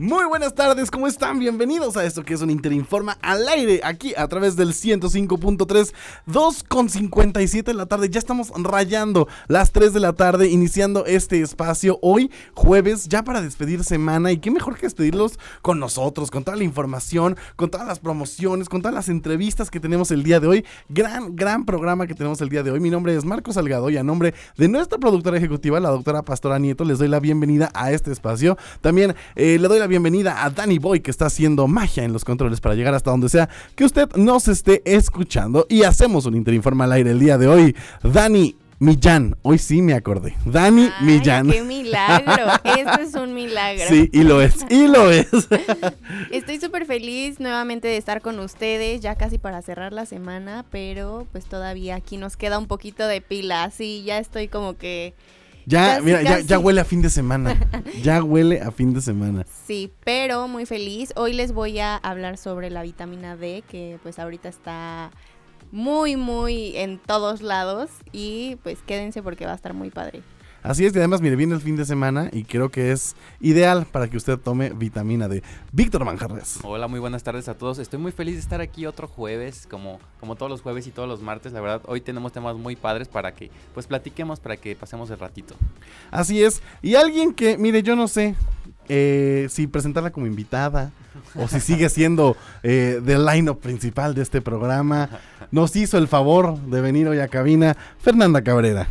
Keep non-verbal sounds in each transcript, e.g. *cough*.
Muy buenas tardes, ¿cómo están? Bienvenidos a esto que es un Interinforma al aire, aquí a través del 105.3, 2.57 de la tarde. Ya estamos rayando las 3 de la tarde, iniciando este espacio hoy, jueves, ya para despedir semana. Y qué mejor que despedirlos con nosotros, con toda la información, con todas las promociones, con todas las entrevistas que tenemos el día de hoy. Gran, gran programa que tenemos el día de hoy. Mi nombre es Marco Salgado y a nombre de nuestra productora ejecutiva, la doctora Pastora Nieto, les doy la bienvenida a este espacio. También eh, le doy la bienvenida a Danny Boy que está haciendo magia en los controles para llegar hasta donde sea que usted nos esté escuchando y hacemos un Interinforma al aire el día de hoy. Dani Millán, hoy sí me acordé. Dani Ay, Millán. ¡Qué milagro! Esto es un milagro. Sí, y lo es, y lo es. *laughs* Estoy súper feliz nuevamente de estar con ustedes, ya casi para cerrar la semana, pero pues todavía aquí nos queda un poquito de pila. Sí, ya estoy como que... Ya, Casi, mira, ya huele a fin de semana. *laughs* Ya huele a fin de semana. Sí, pero muy feliz. Hoy les voy a hablar sobre la vitamina D, que pues ahorita está muy, muy en todos lados. Y pues quédense porque va a estar muy padre. Así es, y además, mire, viene el fin de semana y creo que es ideal para que usted tome vitamina D. Víctor Manjarres. Hola, muy buenas tardes a todos. Estoy muy feliz de estar aquí otro jueves, como, como todos los jueves y todos los martes. La verdad, hoy tenemos temas muy padres para que pues platiquemos, para que pasemos el ratito. Así es. Y alguien que, mire, yo no sé eh, si presentarla como invitada o si sigue *laughs* siendo eh, del line-up principal de este programa, nos hizo el favor de venir hoy a cabina Fernanda Cabrera.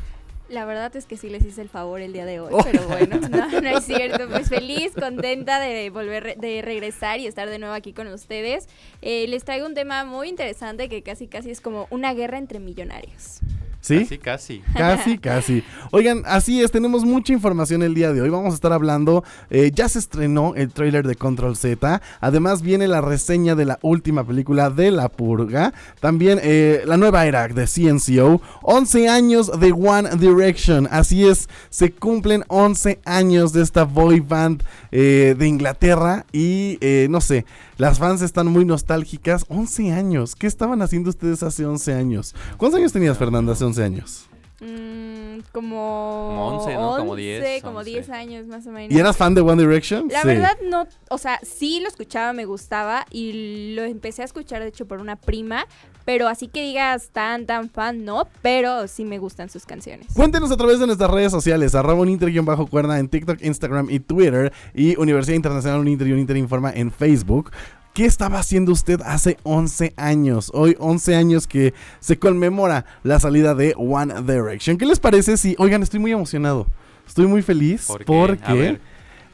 La verdad es que sí les hice el favor el día de hoy, Oh. pero bueno, no, no es cierto. Pues feliz, contenta de volver, de regresar y estar de nuevo aquí con ustedes. Eh, les traigo un tema muy interesante que casi casi es como una guerra entre millonarios. ¿Sí? Casi, casi. *laughs* Casi, casi. Oigan, así es, tenemos mucha información el día de hoy. Vamos a estar hablando, eh, ya se estrenó el tráiler de Control Z. Además viene la reseña de la última película de La Purga. También eh, la nueva era de CNCO. 11 años de One Direction. Así es, se cumplen 11 años de esta boy band eh, de Inglaterra. Y eh, no sé, las fans están muy nostálgicas. 11 años. ¿Qué estaban haciendo ustedes hace 11 años? ¿Cuántos años tenías, Fernanda, hace 11 años? Mm, como, Como 11, ¿no? Como 10, como 11. 10 años más o menos. ¿Y eras fan de One Direction? La Sí. verdad no, o sea, sí lo escuchaba, me gustaba y lo empecé a escuchar de hecho por una prima, pero así que digas tan tan fan no, pero sí me gustan sus canciones. Cuéntenos a través de nuestras redes sociales, arroba uninter-cuerda en TikTok, Instagram y Twitter, y Universidad Internacional Uninter y Uninter Informa en Facebook. ¿Qué estaba haciendo usted hace 11 años? Hoy 11 años que se conmemora la salida de One Direction. ¿Qué les parece si, oigan, estoy muy emocionado, estoy muy feliz ¿Por qué? porque... A ver.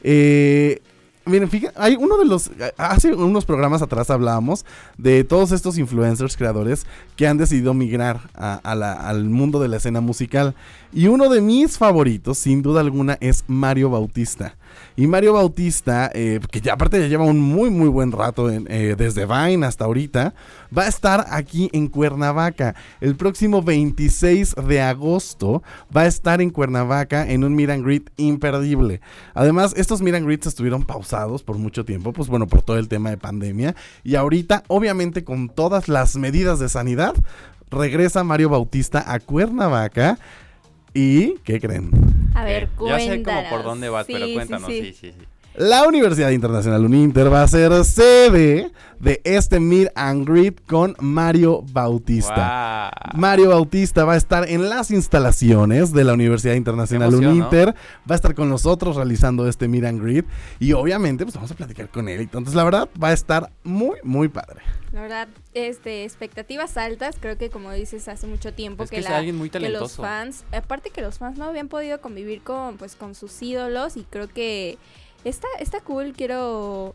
eh, Miren, fíjate, hay uno de los. Hace unos programas atrás hablábamos de todos estos influencers creadores que han decidido migrar a la- al mundo de la escena musical. Y uno de mis favoritos, sin duda alguna, es Mario Bautista. Y Mario Bautista, eh, que ya aparte ya lleva un muy, muy buen rato eh, desde Vine hasta ahorita, va a estar aquí en Cuernavaca. El próximo 26 de agosto va a estar en Cuernavaca en un meet and greet imperdible. Además, estos meet and greets estuvieron pausados por mucho tiempo, pues bueno, por todo el tema de pandemia. Y ahorita, obviamente, con todas las medidas de sanidad, regresa Mario Bautista a Cuernavaca. ¿Y qué creen? A ver, Ok, Ya cuéntanos. sé como por dónde vas, pero Sí, cuéntanos. sí. Sí, sí, sí. La Universidad Internacional Uninter va a ser sede de este meet and greet con Mario Bautista. Mario Bautista va a estar en las instalaciones de la Universidad Internacional emoción, Uninter. Va a estar con nosotros realizando este meet and greet. Y obviamente, pues vamos a platicar con él. Entonces, la verdad, va a estar muy, muy padre. La verdad, este, expectativas altas, creo que como dices hace mucho tiempo Es que, la- alguien muy que los fans, aparte que los fans no habían podido convivir con pues con sus ídolos y creo que está está cool, quiero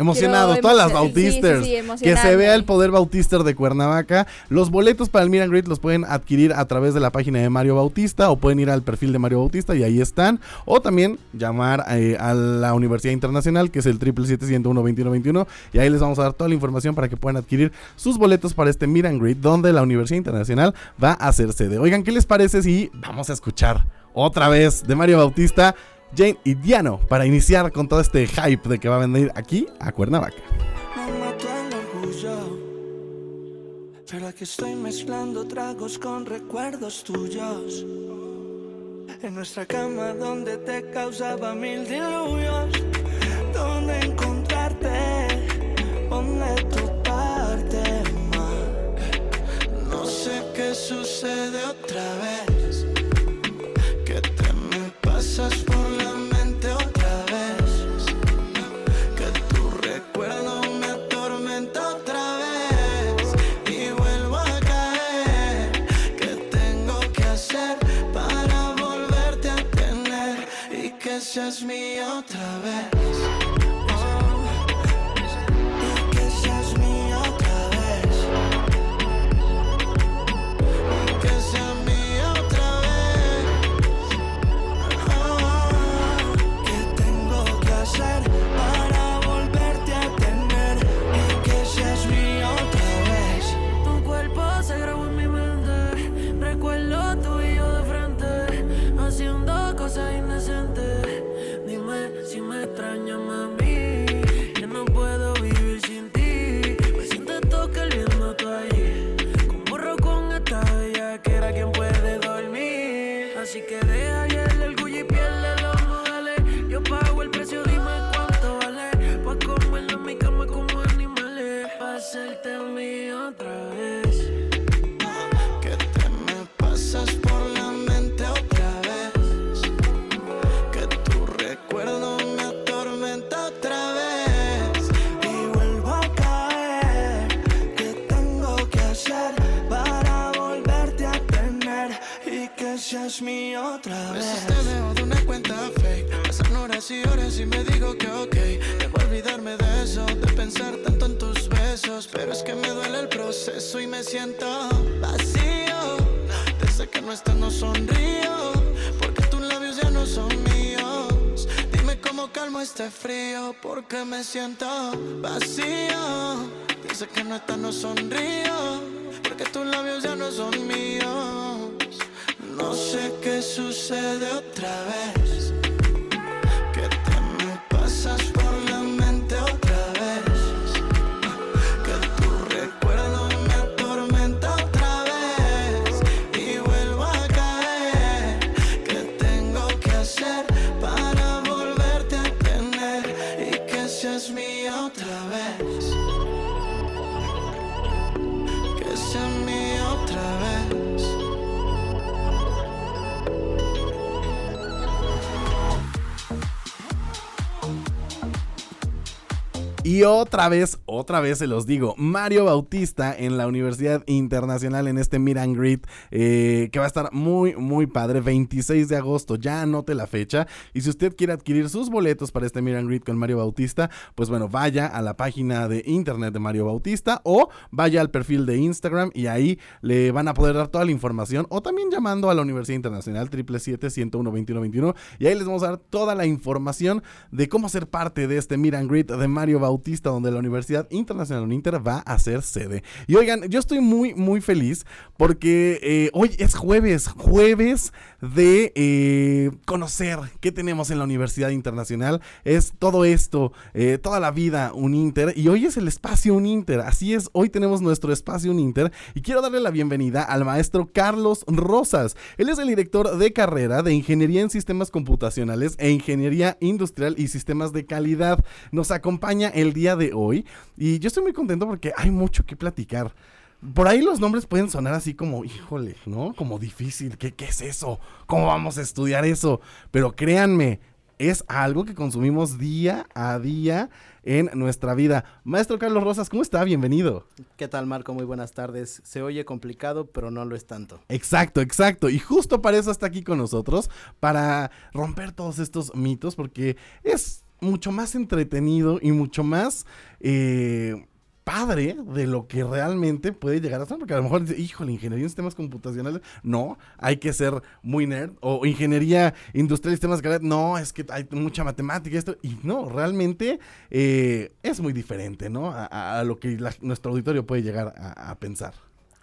Emocionados, quiero todas las sí, sí, sí, que se vea el poder Bautister de Cuernavaca. Los boletos para el and Greet los pueden adquirir a través de la página de Mario Bautista o pueden ir al perfil de Mario Bautista y ahí están. O también llamar eh, a la Universidad Internacional, que es el 777-101-2121. Y ahí les vamos a dar toda la información para que puedan adquirir sus boletos para este and Greet, donde la Universidad Internacional va a hacer sede. Oigan, ¿qué les parece si vamos a escuchar otra vez de Mario Bautista? Jane y Diano para iniciar con todo este hype de que va a venir aquí a Cuernavaca. Pero aquí estoy mezclando tragos con recuerdos tuyos. En nuestra cama donde te causaba mil diluvios. Donde encontrarte, ponle tu parte más. No sé qué sucede otra vez. Que te me pasas y que seas mía otra vez? Que ok. Debo olvidarme de eso, de pensar tanto en tus besos. Pero es que me duele el proceso y me siento vacío. Desde que no estás no sonrío. Porque tus labios ya no son míos. Dime cómo calmo este frío. Porque me siento vacío. Desde que no estás no sonrío. Porque tus labios ya no son míos. No sé qué sucede otra vez. Otra vez, otra vez se los digo, Mario Bautista en la Universidad Internacional en este Meet and Greet, eh, que va a estar muy, muy padre, 26 de agosto, ya anote la fecha. Y si usted quiere adquirir sus boletos para este Meet and Greet con Mario Bautista, pues bueno, vaya a la página de internet de Mario Bautista o vaya al perfil de Instagram y ahí le van a poder dar toda la información o también llamando a la Universidad Internacional 777-101-2121 y ahí les vamos a dar toda la información de cómo ser parte de este Meet and Greet de Mario Bautista donde la Universidad Internacional Uninter va a ser sede. Y oigan, yo estoy muy, muy feliz porque eh, hoy es jueves, jueves de eh, conocer qué tenemos en la Universidad Internacional. Es todo esto, eh, toda la vida Uninter. Y hoy es el espacio Uninter. Así es, hoy tenemos nuestro espacio Uninter. Y quiero darle la bienvenida al maestro Carlos Rosas. Él es el director de carrera de Ingeniería en Sistemas Computacionales e Ingeniería Industrial y Sistemas de Calidad. Nos acompaña el día de hoy y yo estoy muy contento porque hay mucho que platicar. Por ahí los nombres pueden sonar así como, híjole, ¿no? Como difícil, ¿qué, qué es eso? ¿Cómo vamos a estudiar eso? Pero créanme, es algo que consumimos día a día en nuestra vida. Maestro Carlos Rosas, ¿cómo está? Bienvenido. ¿Qué tal, Marco? Muy buenas tardes. Se oye complicado, pero no lo es tanto. Exacto, exacto. Y justo para eso está aquí con nosotros, para romper todos estos mitos, porque es mucho más entretenido y mucho más eh, padre de lo que realmente puede llegar a ser. Porque a lo mejor dice, híjole, ingeniería en sistemas computacionales, no, hay que ser muy nerd. O ingeniería industrial y sistemas no, es que hay mucha matemática y esto. Y no, realmente eh, es muy diferente, ¿no? A, a lo que la, nuestro auditorio puede llegar a, a pensar.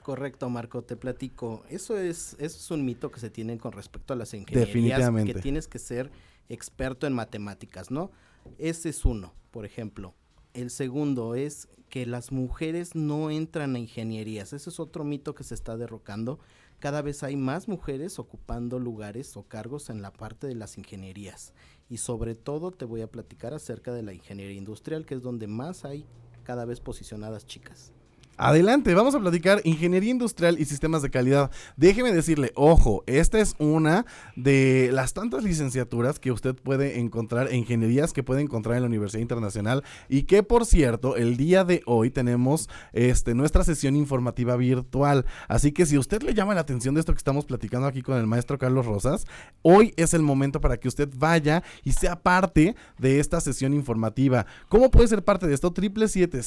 Correcto, Marco, te platico. Eso es, eso es un mito que se tiene con respecto a las ingenierías. Definitivamente. Que tienes que ser experto en matemáticas, ¿no? Ese es uno, por ejemplo. El segundo es que las mujeres no entran a ingenierías. Ese es otro mito que se está derrocando. Cada vez hay más mujeres ocupando lugares o cargos en la parte de las ingenierías. Y sobre todo te voy a platicar acerca de la ingeniería industrial, que es donde más hay cada vez posicionadas chicas. Adelante, vamos a platicar ingeniería industrial y sistemas de calidad. Déjeme decirle, ojo, esta es una de las tantas licenciaturas que usted puede encontrar, ingenierías que puede encontrar en la Universidad Internacional y que por cierto, el día de hoy tenemos este nuestra sesión informativa virtual. Así que si usted le llama la atención de esto que estamos platicando aquí con el maestro Carlos Rosas, hoy es el momento para que usted vaya y sea parte de esta sesión informativa. ¿Cómo puede ser parte de esto? Triple siete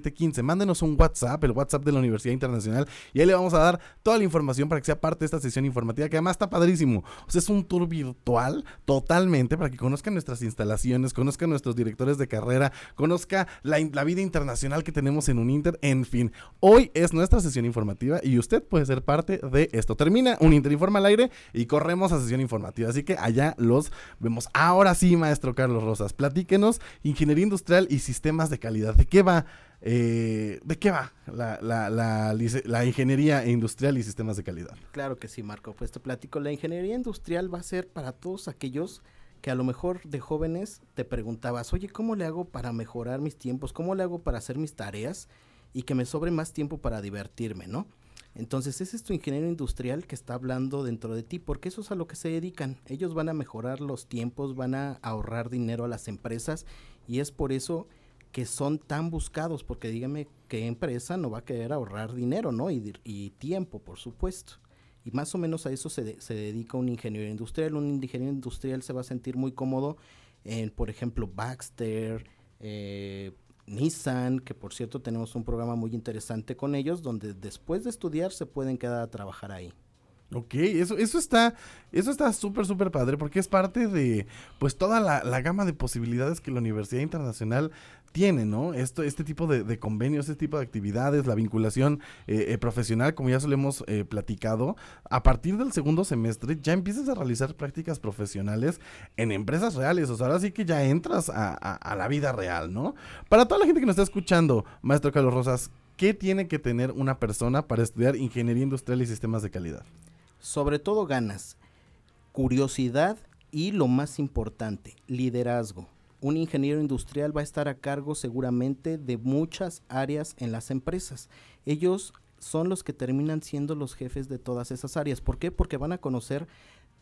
cinco nueve nueve cincuenta y siete 15. Mándenos un WhatsApp, el WhatsApp de la Universidad Internacional, y ahí le vamos a dar toda la información para que sea parte de esta sesión informativa, que además está padrísimo. O sea, es un tour virtual totalmente para que conozcan nuestras instalaciones, conozcan nuestros directores de carrera, conozca la, la vida internacional que tenemos en un Inter, en fin. Hoy es nuestra sesión informativa y usted puede ser parte de esto. Termina un Inter Informa al aire y corremos a sesión informativa. Así que allá los vemos. Ahora sí, maestro Carlos Rosas, platíquenos ingeniería industrial y sistemas de calidad. ¿De qué va eh, ¿De qué va la, la, la, ingeniería industrial y sistemas de calidad? Claro que sí, Marco. Pues te platico, la ingeniería industrial va a ser para todos aquellos que a lo mejor de jóvenes te preguntabas, oye, ¿cómo le hago para mejorar mis tiempos? ¿Cómo le hago para hacer mis tareas y que me sobre más tiempo para divertirme, ¿no? Entonces, ese es tu ingeniero industrial que está hablando dentro de ti, porque eso es a lo que se dedican. Ellos van a mejorar los tiempos, van a ahorrar dinero a las empresas y es por eso que son tan buscados, porque dígame qué empresa no va a querer ahorrar dinero, ¿no? Y, tiempo, por supuesto. Y más o menos a eso se, se, dedica un ingeniero industrial. Un ingeniero industrial se va a sentir muy cómodo en, por ejemplo, Baxter, eh, Nissan, que por cierto tenemos un programa muy interesante con ellos, donde después de estudiar se pueden quedar a trabajar ahí. Ok, eso, eso está, eso está súper, súper padre, porque es parte de, pues, toda la, la, gama de posibilidades que la Universidad Internacional tiene, ¿no? Esto, este tipo de, convenios, este tipo de actividades, la vinculación eh, eh, profesional, como ya se lo hemos eh, platicado, a partir del segundo semestre ya empiezas a realizar prácticas profesionales en empresas reales, o sea, ahora sí que ya entras a, a la vida real, ¿no? Para toda la gente que nos está escuchando, maestro Carlos Rosas, ¿qué tiene que tener una persona para estudiar ingeniería industrial y sistemas de calidad? Sobre todo ganas, curiosidad y lo más importante, liderazgo un ingeniero industrial va a estar a cargo seguramente de muchas áreas en las empresas. Ellos son los que terminan siendo los jefes de todas esas áreas. ¿Por qué? Porque van a conocer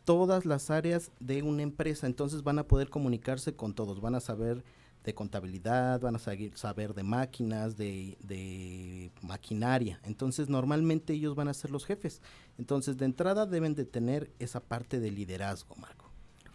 todas las áreas de una empresa, entonces van a poder comunicarse con todos, van a saber de contabilidad, van a saber de máquinas, de, de, maquinaria. Entonces, normalmente ellos van a ser los jefes. Entonces, de entrada deben de tener esa parte de liderazgo, Marco.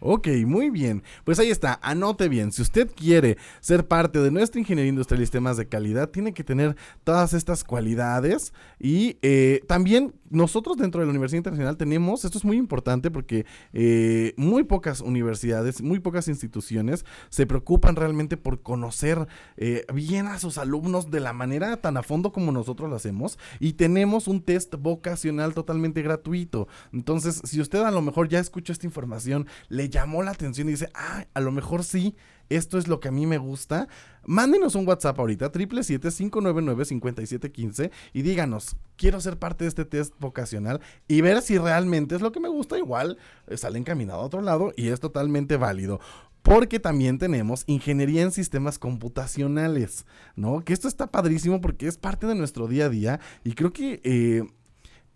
Ok, muy bien. Pues ahí está, anote bien. Si usted quiere ser parte de nuestra ingeniería industrial y sistemas de calidad, tiene que tener todas estas cualidades. Y eh, también nosotros dentro de la Universidad Internacional tenemos, esto es muy importante porque eh, muy pocas universidades, muy pocas instituciones se preocupan realmente por conocer eh, bien a sus alumnos de la manera tan a fondo como nosotros lo hacemos. Y tenemos un test vocacional totalmente gratuito. Entonces, si usted a lo mejor ya escuchó esta información, le llamó la atención y dice, ah, a lo mejor sí, esto es lo que a mí me gusta, mándenos un WhatsApp ahorita, 777-599-5715 y díganos, quiero ser parte de este test vocacional y ver si realmente es lo que me gusta. Igual eh, sale encaminado a otro lado y es totalmente válido. Porque también tenemos ingeniería en sistemas computacionales, ¿no? Que esto está padrísimo porque es parte de nuestro día a día y creo que... Eh,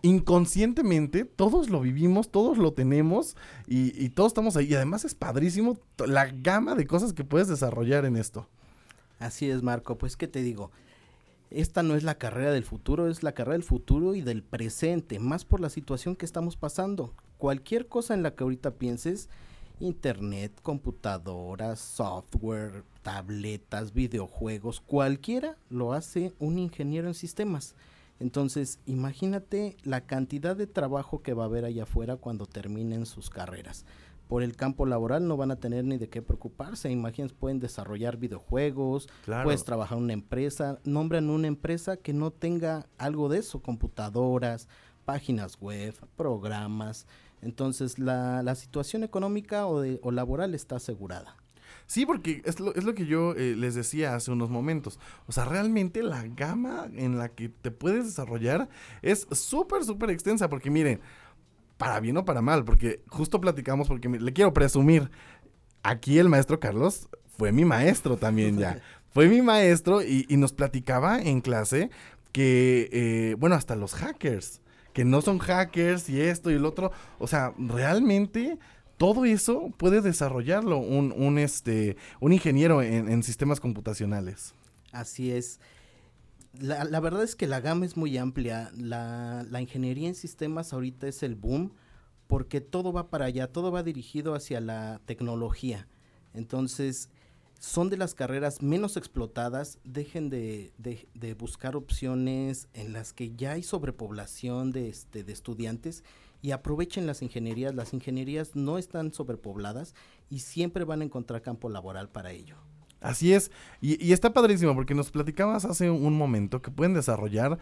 inconscientemente todos lo vivimos, todos lo tenemos y, todos estamos ahí. Y además es padrísimo la gama de cosas que puedes desarrollar en esto. Así es, Marco. Pues, ¿qué te digo? Esta no es la carrera del futuro, es la carrera del futuro y del presente, más por la situación que estamos pasando. Cualquier cosa en la que ahorita pienses, internet, computadoras, software, tabletas, videojuegos, cualquiera lo hace un ingeniero en sistemas. Entonces, imagínate la cantidad de trabajo que va a haber allá afuera cuando terminen sus carreras. Por el campo laboral no van a tener ni de qué preocuparse. Imagínense, pueden desarrollar videojuegos, puedes trabajar en una empresa. Nombran una empresa que no tenga algo de eso, computadoras, páginas web, programas, Entonces la, la situación económica o, de- o laboral está asegurada. Sí, porque es lo, es lo que yo eh, les decía hace unos momentos. O sea, realmente la gama en la que te puedes desarrollar es súper, súper extensa. Porque miren, para bien o para mal, porque justo platicamos, porque mi- le quiero presumir, aquí el maestro Carlos fue mi maestro también ya. *laughs* Fue mi maestro y, y nos platicaba en clase que, eh, bueno, hasta los hackers, que no son hackers y esto y el otro. O sea, realmente todo eso puede desarrollarlo un, este, un ingeniero en, sistemas computacionales. Así es. La, la verdad es que la gama es muy amplia. La, la ingeniería en sistemas ahorita es el boom porque todo va para allá, todo va dirigido hacia la tecnología. Entonces, son de las carreras menos explotadas. Dejen de, de- de buscar opciones en las que ya hay sobrepoblación de, este, de estudiantes y aprovechen las ingenierías. Las ingenierías no están sobrepobladas y siempre van a encontrar campo laboral para ello. Así es, y, está padrísimo porque nos platicabas hace un momento que pueden desarrollar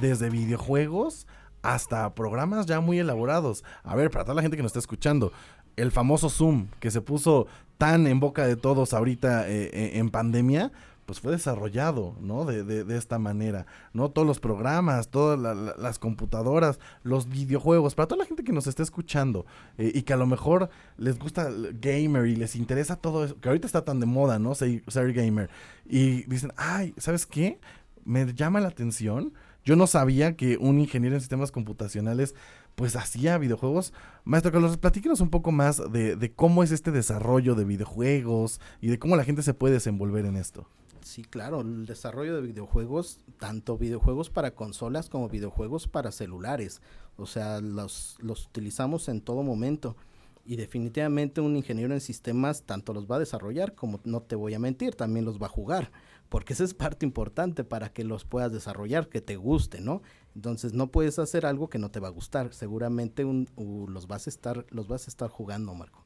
desde videojuegos hasta programas ya muy elaborados. A ver, para toda la gente que nos está escuchando, el famoso Zoom que se puso tan en boca de todos ahorita eh, eh, en pandemia, pues fue desarrollado, ¿no? De, de- de esta manera, ¿no? Todos los programas, todas la- la- las computadoras, los videojuegos, para toda la gente que nos está escuchando eh, y que a lo mejor les gusta gamer y les interesa todo eso, que ahorita está tan de moda, ¿no? Ser, ser gamer. Y dicen, ay, ¿sabes qué? Me llama la atención. Yo no sabía que un ingeniero en sistemas computacionales pues hacía videojuegos. Maestro Carlos, platíquenos un poco más de, de cómo es este desarrollo de videojuegos y de cómo la gente se puede desenvolver en esto. Sí, claro, el desarrollo de videojuegos, tanto videojuegos para consolas como videojuegos para celulares. O sea, los, los utilizamos en todo momento. Y definitivamente un ingeniero en sistemas tanto los va a desarrollar como, no te voy a mentir, también los va a jugar. Porque esa es parte importante para que los puedas desarrollar, que te guste, ¿no? Entonces no puedes hacer algo que no te va a gustar. Seguramente un- u- los, vas a estar, los vas a estar jugando, Marco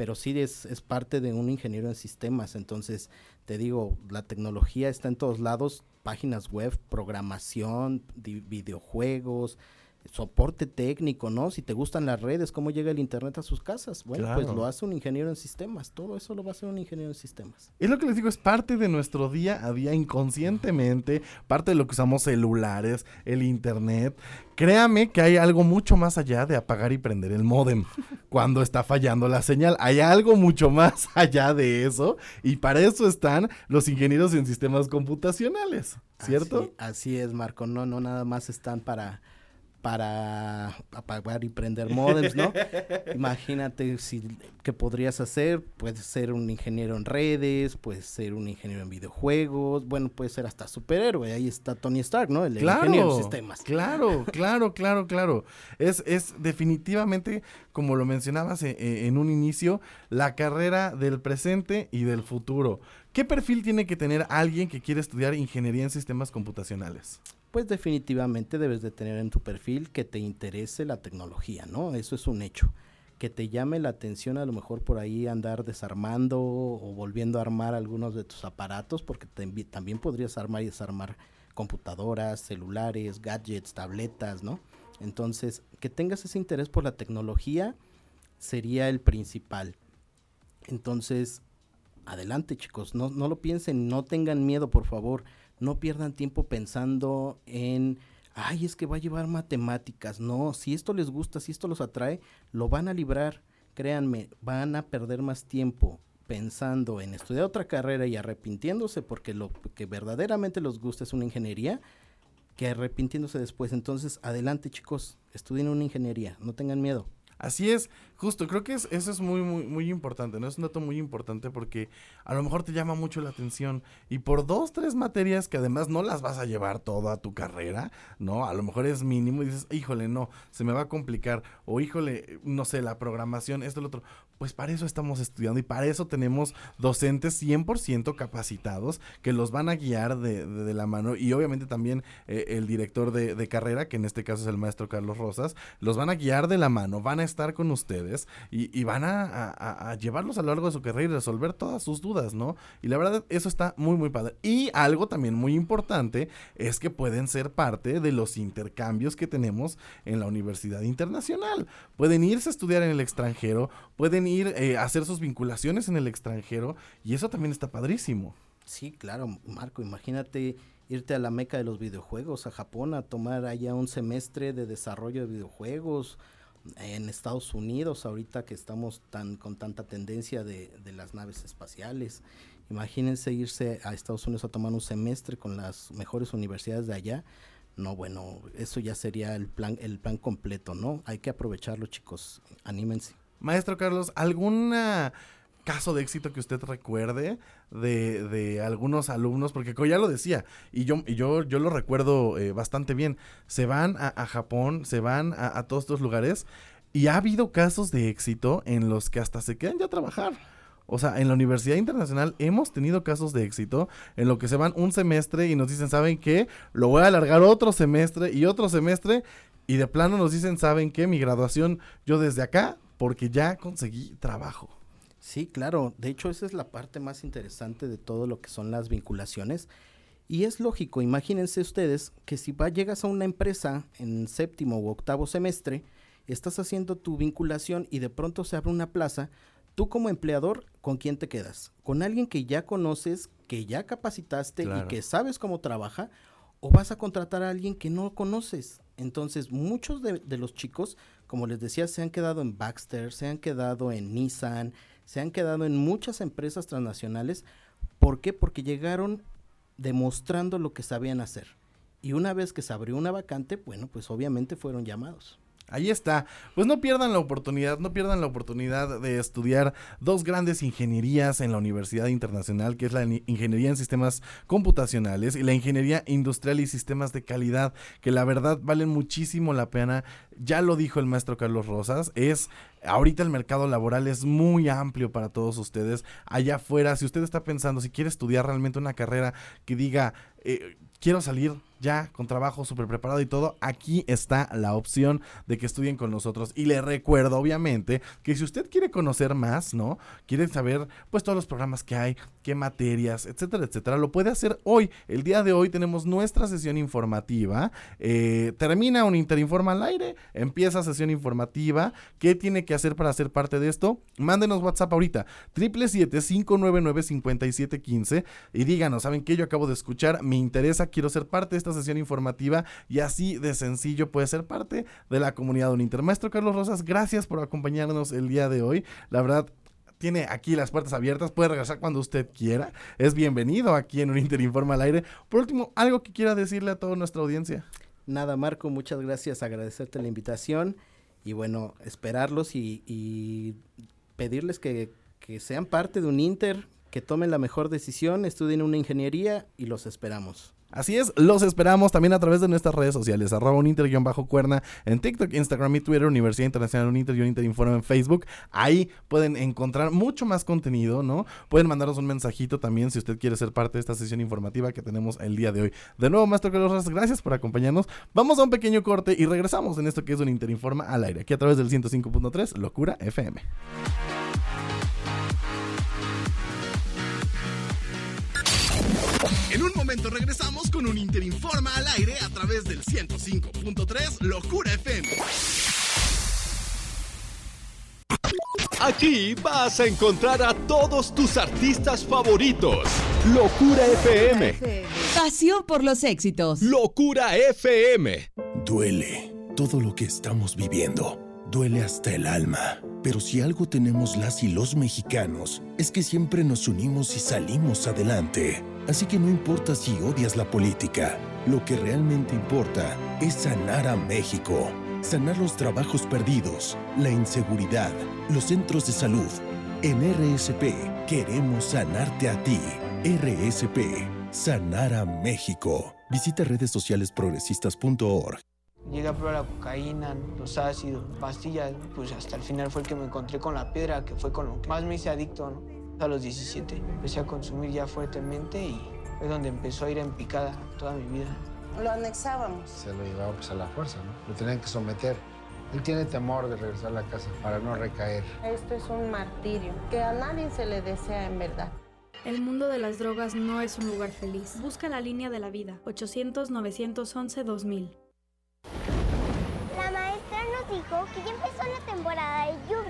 pero sí es, es parte de un ingeniero en sistemas. Entonces, te digo, la tecnología está en todos lados, páginas web, programación, videojuegos, soporte técnico, ¿no? Si te gustan las redes, cómo llega el internet a sus casas. Bueno, pues lo hace un ingeniero en sistemas. Todo eso lo va a hacer un ingeniero en sistemas. Es lo que les digo, es parte de nuestro día a día inconscientemente, parte de lo que usamos celulares, el internet. Créame que hay algo mucho más allá de apagar y prender el módem *laughs* cuando está fallando la señal. Hay algo mucho más *laughs* allá de eso y para eso están los ingenieros en sistemas computacionales, ¿cierto? Así, así es, Marco. No, no nada más están para para apagar y prender modems, ¿no? *laughs* Imagínate si qué podrías hacer, puedes ser un ingeniero en redes, puedes ser un ingeniero en videojuegos, bueno, puede ser hasta superhéroe, ahí está Tony Stark, ¿no? El ingeniero en sistemas. Claro, claro, claro, claro. Es, es definitivamente, como lo mencionabas eh, eh, en un inicio, la carrera del presente y del futuro. ¿Qué perfil tiene que tener alguien que quiere estudiar ingeniería en sistemas computacionales? Pues definitivamente debes de tener en tu perfil que te interese la tecnología, ¿no? Eso es un hecho. Que te llame la atención a lo mejor por ahí andar desarmando o volviendo a armar algunos de tus aparatos, porque también podrías armar y desarmar computadoras, celulares, gadgets, tabletas, ¿no? Entonces, que tengas ese interés por la tecnología sería el principal. Entonces, adelante chicos, no, no lo piensen, no tengan miedo, por favor, no pierdan tiempo pensando en, ay, es que va a llevar matemáticas, no, si esto les gusta, si esto los atrae, lo van a librar, créanme, van a perder más tiempo pensando en estudiar otra carrera y arrepintiéndose porque lo que verdaderamente les gusta es una ingeniería, que arrepintiéndose después. Entonces, adelante chicos, estudien una ingeniería, no tengan miedo. Así es, justo, creo que es- eso es muy, muy, muy importante, ¿no? Es un dato muy importante porque a lo mejor te llama mucho la atención y por dos, tres materias que además no las vas a llevar toda tu carrera, ¿no? A lo mejor es mínimo y dices, híjole, no, se me va a complicar o híjole, no sé, la programación, esto, lo otro. Pues para eso estamos estudiando y para eso tenemos docentes 100% capacitados que los van a guiar de, de- la mano y obviamente también eh, el director de, carrera, que en este caso es el maestro Carlos Rosas, los van a guiar de la mano, van a estar con ustedes y, van a, a- a llevarlos a lo largo de su carrera y resolver todas sus dudas, ¿no? Y la verdad, eso está muy, muy padre. Y algo también muy importante es que pueden ser parte de los intercambios que tenemos en la Universidad Internacional. Pueden irse a estudiar en el extranjero, pueden ir eh, hacer sus vinculaciones en el extranjero y eso también está padrísimo. Sí, claro, Marco, imagínate irte a la meca de los videojuegos, a Japón, a tomar allá un semestre de desarrollo de videojuegos en Estados Unidos, ahorita que estamos tan con tanta tendencia de, de las naves espaciales. Imagínense irse a Estados Unidos a tomar un semestre con las mejores universidades de allá. No, bueno, eso ya sería el plan, el plan completo, ¿no? Hay que aprovecharlo, chicos. Anímense. Maestro Carlos, ¿algún caso de éxito que usted recuerde de, de algunos alumnos? Porque ya lo decía, y yo, y yo, yo lo recuerdo eh, bastante bien, se van a, Japón, se van a, a todos estos lugares y ha habido casos de éxito en los que hasta se quedan ya a trabajar. O sea, en la Universidad Internacional hemos tenido casos de éxito en lo que se van un semestre y nos dicen, ¿saben qué? Lo voy a alargar otro semestre y otro semestre. Y de plano nos dicen, ¿saben qué? Mi graduación yo desde acá porque ya conseguí trabajo. Sí, claro. De hecho, esa es la parte más interesante de todo lo que son las vinculaciones. Y es lógico, imagínense ustedes que si va, llegas a una empresa en séptimo u octavo semestre, estás haciendo tu vinculación y de pronto se abre una plaza, tú como empleador, ¿con quién te quedas? ¿Con alguien que ya conoces, que ya capacitaste Claro. y que sabes cómo trabaja? ¿O vas a contratar a alguien que no conoces? Entonces, muchos de, de los chicos, como les decía, se han quedado en Baxter, se han quedado en Nissan, se han quedado en muchas empresas transnacionales. ¿Por qué? Porque llegaron demostrando lo que sabían hacer. Y una vez que se abrió una vacante, bueno, pues obviamente fueron llamados. Ahí está. Pues no pierdan la oportunidad, no pierdan la oportunidad de estudiar dos grandes ingenierías en la Universidad Internacional, que es la ni- Ingeniería en Sistemas Computacionales y la Ingeniería Industrial y Sistemas de Calidad, que la verdad valen muchísimo la pena. Ya lo dijo el maestro Carlos Rosas, es ahorita el mercado laboral es muy amplio para todos ustedes. Allá afuera, si usted está pensando, si quiere estudiar realmente una carrera que diga, eh, quiero salir ya con trabajo súper preparado y todo, aquí está la opción de que estudien con nosotros. Y le recuerdo, obviamente, que si usted quiere conocer más, ¿no? Quiere saber, pues, todos los programas que hay, qué materias, etcétera, etcétera, lo puede hacer hoy. El día de hoy tenemos nuestra sesión informativa. Eh, termina un Interinforma al aire, empieza sesión informativa. ¿Qué tiene que hacer para ser parte de esto? Mándenos WhatsApp ahorita, 777-599-5715 y díganos, ¿saben qué? Yo acabo de escuchar, me interesa, quiero ser parte de esta sesión informativa y así de sencillo puede ser parte de la comunidad Uninter. Maestro Carlos Rosas, gracias por acompañarnos el día de hoy. La verdad, tiene aquí las puertas abiertas, puede regresar cuando usted quiera. Es bienvenido aquí en Uninter Informa al aire. Por último, algo que quiera decirle a toda nuestra audiencia. Nada, Marco, muchas gracias, agradecerte la invitación y bueno, esperarlos y, y pedirles que, que sean parte de un Inter, que tomen la mejor decisión, estudien una ingeniería y los esperamos. Así es, los esperamos también a través de nuestras redes sociales, arroba uninter-cuerna en TikTok, Instagram y Twitter, Universidad Internacional Uninter y Uninter Informa en Facebook. Ahí pueden encontrar mucho más contenido, ¿no? Pueden mandarnos un mensajito también si usted quiere ser parte de esta sesión informativa que tenemos el día de hoy. De nuevo, Maestro Carlos gracias por acompañarnos. Vamos a un pequeño corte y regresamos en esto que es un Interinforma al aire, aquí a través del 105.3, Locura FM. En un momento regresamos con un Interinforma al aire a través del 105.3 Locura FM. Aquí vas a encontrar a todos tus artistas favoritos. Locura FM. Pasión por los éxitos. Locura FM. Duele todo lo que estamos viviendo. Duele hasta el alma. Pero si algo tenemos las y los mexicanos, es que siempre nos unimos y salimos adelante. Así que no importa si odias la política, lo que realmente importa es sanar a México. Sanar los trabajos perdidos, la inseguridad, los centros de salud. En RSP queremos sanarte a ti. RSP, sanar a México. Visita redes sociales progresistas.org. Llegué a probar la cocaína, los ácidos, pastillas, pues hasta el final fue el que me encontré con la piedra, que fue con lo que más me hice adicto, ¿no? A los 17 empecé a consumir ya fuertemente y fue donde empezó a ir en picada toda mi vida. Lo anexábamos. Se lo llevaba pues a la fuerza, ¿no? Lo tenían que someter. Él tiene temor de regresar a la casa para no recaer. Esto es un martirio que a nadie se le desea en verdad. El mundo de las drogas no es un lugar feliz. Busca la línea de la vida. 800-911-2000. La maestra nos dijo que ya empezó la temporada de tropicales.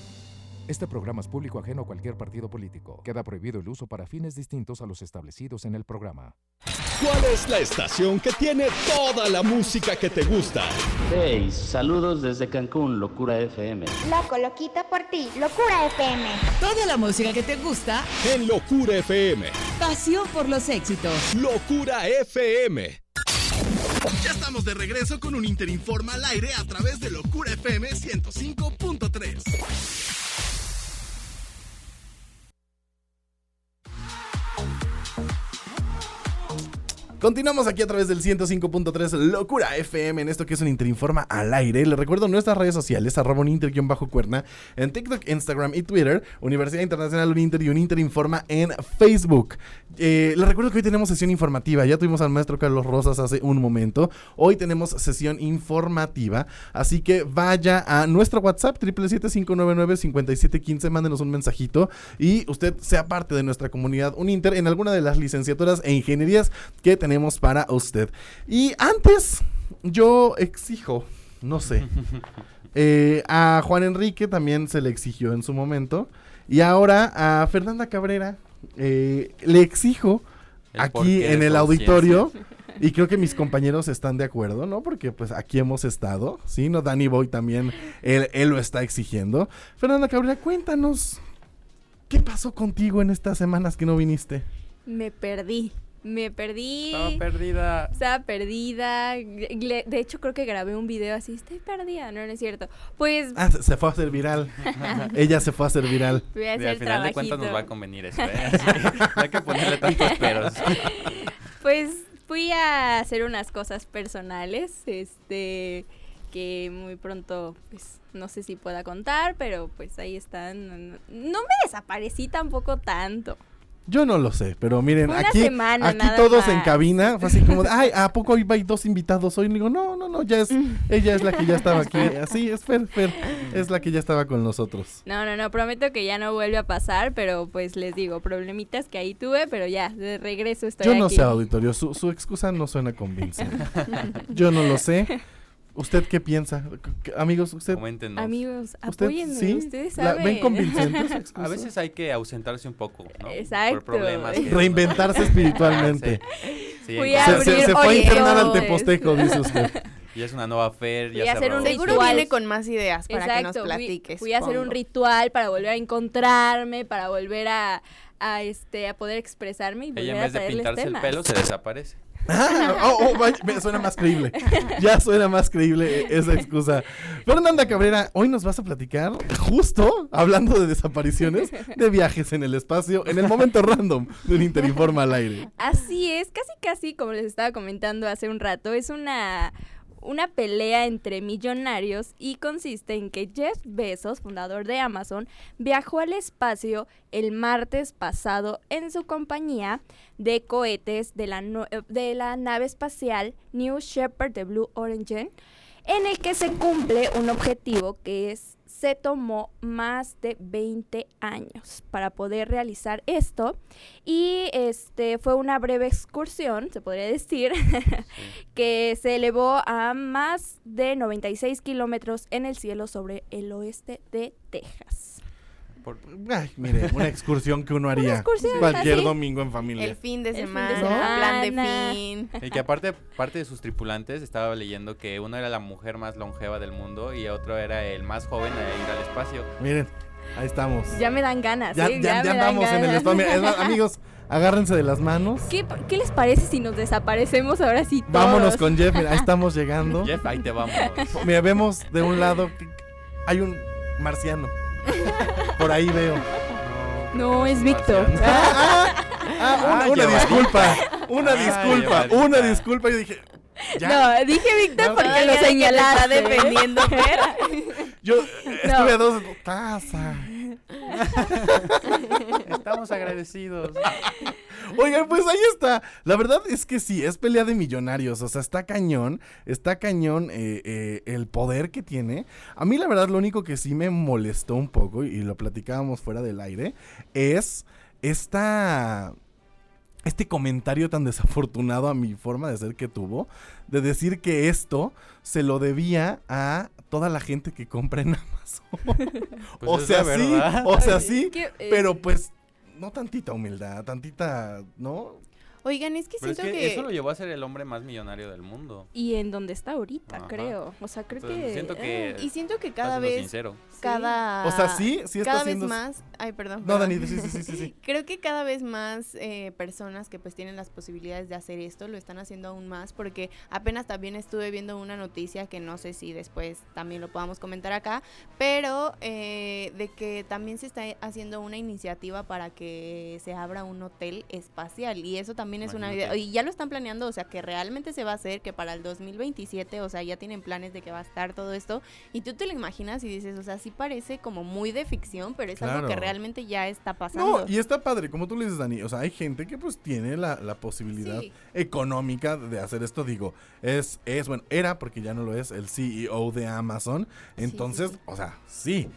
Este programa es público ajeno a cualquier partido político. Queda prohibido el uso para fines distintos a los establecidos en el programa. ¿Cuál es la estación que tiene toda la música que te gusta? Hey, saludos desde Cancún, Locura FM. Loco, loquito por ti, Locura FM. Toda la música que te gusta En Locura FM. Pasión por los éxitos. Locura FM. Ya estamos de regreso con un Interinforma al aire a través de Locura FM 105.3. Continuamos aquí a través del 105.3 Locura FM en esto que es un Interinforma al aire. Les recuerdo nuestras redes sociales, arroba un inter-cuerna en TikTok, Instagram y Twitter, Universidad Internacional Uninter y un Interinforma en Facebook. Eh, les recuerdo que hoy tenemos sesión informativa. Ya tuvimos al maestro Carlos Rosas hace un momento. Hoy tenemos sesión informativa. Así que vaya a nuestro WhatsApp, 777-599-5715. Mándenos un mensajito y usted sea parte de nuestra comunidad Uninter en alguna de las licenciaturas e ingenierías que tenemos para usted. Y antes, yo exijo, no sé, *laughs* eh, a Juan Enrique también se le exigió en su momento. Y ahora a Fernanda Cabrera eh, le exijo El aquí en el auditorio. *laughs* Y creo que mis compañeros están de acuerdo, ¿no? Porque pues aquí hemos estado, ¿sí? No, Danny Boy también, él, él lo está exigiendo. Fernanda Cabrera, cuéntanos, ¿qué pasó contigo en estas semanas que no viniste? Me perdí. Me perdí. Estaba perdida. Estaba perdida. De hecho, creo que grabé un video así. Estoy perdida. No, no es cierto. Pues Ah, se fue a hacer viral. *laughs* Ella se fue a hacer viral. voy a Y al final de cuentas nos va a convenir eso, ¿eh? *laughs* No hay que ponerle tantos peros. *laughs* Pues fui a hacer unas cosas personales, este, que muy pronto, pues, no sé si pueda contar, pero pues ahí están. No me desaparecí tampoco tanto. Yo no lo sé, pero miren, una aquí, semana, aquí todos en cabina, fue así como, de, *laughs* ay, ¿a poco hoy hay dos invitados hoy? Y digo, no, no, no, ya es, *laughs* ella es la que ya estaba aquí. *laughs* Así es, Fer, Fer, es la que ya estaba con nosotros. No, no, no, prometo que ya no vuelve a pasar, pero pues les digo, problemitas que ahí tuve, pero ya, de regreso estoy Yo no aquí. sé, auditorio, su, su excusa no suena convincente. Yo no lo sé. ¿Usted qué piensa? Amigos, usted... Coméntenos. Amigos, ¿Usted apóyenme, sí? ustedes ¿La- saben. ven convincente su *laughs* excusa? A veces hay que ausentarse un poco, ¿no? Exacto. Por problemas. que- Reinventarse espiritualmente. Sí. *laughs* Sí, Fui Se, a se- abrir se fue a internar al teposteco, dice *laughs* usted. Y es una nueva fer, ya a hacer un Seguro ritual. viene con más ideas para que nos fui- platiques. Fui, a hacer un ritual para volver a encontrarme, para volver a, a, este a poder expresarme y volver Ella en a vez de pintarse temas. el pelo se desaparece. Ah, oh, oh, vaya, suena más creíble. Ya suena más creíble esa excusa. Fernanda Cabrera, hoy nos vas a platicar, justo hablando de desapariciones, de viajes en el espacio, en el momento random de un Interinforma al aire. Así es, casi casi como les estaba comentando hace un rato, es una una pelea entre millonarios y consiste en que Jeff Bezos, fundador de Amazon, viajó al espacio el martes pasado en su compañía de cohetes de la, de la nave espacial New Shepard de Blue Origin, en el que se cumple un objetivo que es se tomó más de 20 años para poder realizar esto y este fue una breve excursión, se podría decir, *laughs* que se elevó a más de 96 kilómetros en el cielo sobre el oeste de Texas. Ay, mire, una excursión que uno *laughs* haría excursión, cualquier domingo en familia. El fin de El fin de semana, semana. plan de fin. Y que aparte, parte de sus tripulantes estaba leyendo que uno era la mujer más longeva del mundo y otro era el más joven a ir al espacio. Miren, ahí estamos. Ya me dan ganas. Ya, ¿eh? ya- ya dan andamos en el espacio. Mira, es más, *laughs* amigos, agárrense de las manos. ¿Qué, qué les parece si nos desaparecemos ahora sí todos? Vámonos con Jeff, mira, ahí *laughs* estamos llegando. Jeff, ahí te vamos. Mira, vemos de un lado que hay un marciano. *laughs* Por ahí veo. No, es Víctor. *laughs* Ah, una, Ah, una llevadita. disculpa, una Ah, disculpa, una disculpa. Yo dije, ya. No, dije Víctor No, porque lo señalaste. está defendiendo. *laughs* Yo estuve a dos taza. Estamos agradecidos. Oigan, pues ahí está. La verdad es que sí, es pelea de millonarios. O sea, está cañón. Está cañón eh, eh, el poder que tiene. A mí, la verdad, lo único que sí me molestó un poco, y lo platicábamos fuera del aire, es esta. Este comentario tan desafortunado a mi forma de ser que tuvo, de decir que esto se lo debía a toda la gente que compra en Amazon. *laughs* o es sea, sí, o sea, sí, es que, eh, pero pues no tantita humildad, tantita, ¿no? Oigan, es que Pero es siento que, que... eso lo llevó a ser el hombre más millonario del mundo. Y en donde está ahorita, Ajá. creo. O sea, creo Entonces, que... siento que- Y siento que cada vez... sincero. Cada... O sea, sí, sí está Cada haciendo- vez más... Ay, perdón. No, perdón. Dani, sí, sí, sí, sí, sí. *laughs* Creo que cada vez más eh, personas que pues tienen las posibilidades de hacer esto lo están haciendo aún más porque apenas también estuve viendo una noticia que no sé si después también lo podamos comentar acá, pero eh, de que también se está haciendo una iniciativa para que se abra un hotel espacial y eso también es una idea y ya lo están planeando, o sea que realmente se va a hacer que para el 2027, o sea ya tienen planes de que va a estar todo esto y tú te lo imaginas y dices, o sea sí parece como muy de ficción, pero es algo que realmente ya está pasando. No, y está padre, como tú le dices, Dani. O sea, hay gente que pues tiene la, la posibilidad Sí. económica de hacer esto. Digo, es, es, bueno, era porque ya no lo es, el CEO de Amazon. Entonces, o sea, sí,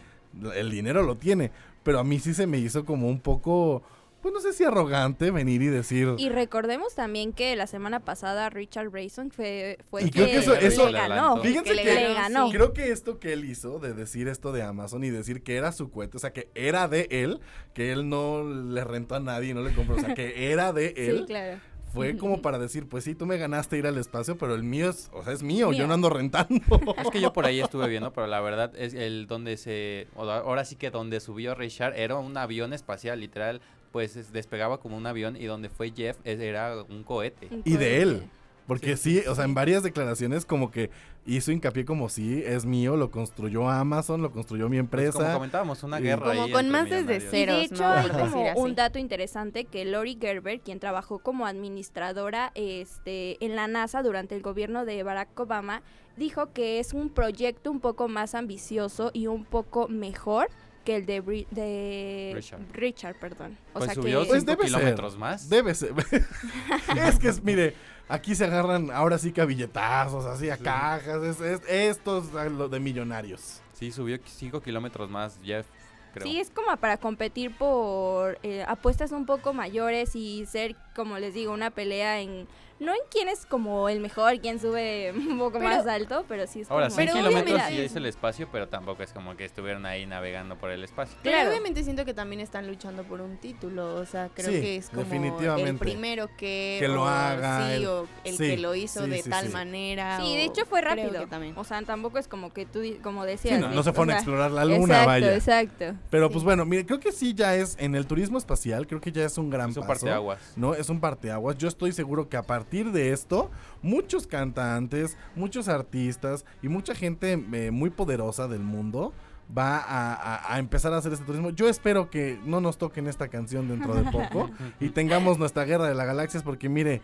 el dinero lo tiene. Pero a mí sí se me hizo como un poco, pues no sé si arrogante venir y decir. Y recordemos también que la semana pasada Richard Branson fue, fue Y el creo que eso, le eso ganó. Fíjense que que, le ganó. creo que esto que él hizo de decir esto de Amazon y decir que era su cuenta, o sea, que era de él, que él no le rentó a nadie, no le compró, o sea, que *laughs* era de él. Sí, claro. Fue como para decir, pues sí, tú me ganaste ir al espacio, pero el mío es, o sea, es mío, yo Mío. no ando rentando. *laughs* Es que yo por ahí *laughs* estuve viendo, pero la verdad es el donde se, ahora sí que donde subió Richard era un avión espacial, literal, pues es- despegaba como un avión y donde fue Jeff es- era un cohete. y de él. Porque sí, o sea, en varias declaraciones como que hizo hincapié como sí, es mío, lo construyó Amazon, lo construyó mi empresa. Pues como comentábamos, una Y- guerra Como ahí con más desde. Y de hecho ¿no? hay como un dato interesante que Lori Gerber, quien trabajó como administradora este, en la NASA durante el gobierno de Barack Obama, dijo que es un proyecto un poco más ambicioso y un poco mejor que el de, Bri- de Richard. Richard, perdón. O Pues sea subió que Pues debe ser. kilómetros más. Debe ser. *laughs* es que es, mire, aquí se agarran ahora sí que a billetazos, así a cajas, es, es- esto es a lo de millonarios. Sí, subió 5 kilómetros más Jeff, creo. Sí, es como para competir por eh, apuestas un poco mayores y ser, como les digo, una pelea en... No en quién es como el mejor, quién sube *laughs* un poco Pero- más alto, pero sí es Ahora, como... 100 Pero kilómetros sí es el espacio, pero tampoco es como que estuvieron ahí navegando por el espacio. Pero Claro. obviamente siento que también están luchando por un título, o sea, creo Sí, que es como definitivamente. el primero que, Que lo o haga, sí, el- o el sí, que lo hizo sí, de sí, tal sí. manera. Sí, de hecho fue rápido. también. O sea, tampoco es como que tú, como decías. Sí, no, se fueron a explorar la luna, exacto, vaya. Exacto. Pero pues bueno, mire, creo que sí ya es en el turismo espacial, creo que ya es un gran Es un paso. parteaguas. No, es un parteaguas. Yo estoy seguro que a partir de esto, muchos cantantes, muchos artistas y mucha gente eh, muy poderosa del mundo va a, a- a empezar a hacer este turismo. Yo espero que no nos toquen esta canción dentro de poco *laughs* y tengamos nuestra guerra de las galaxias porque mire,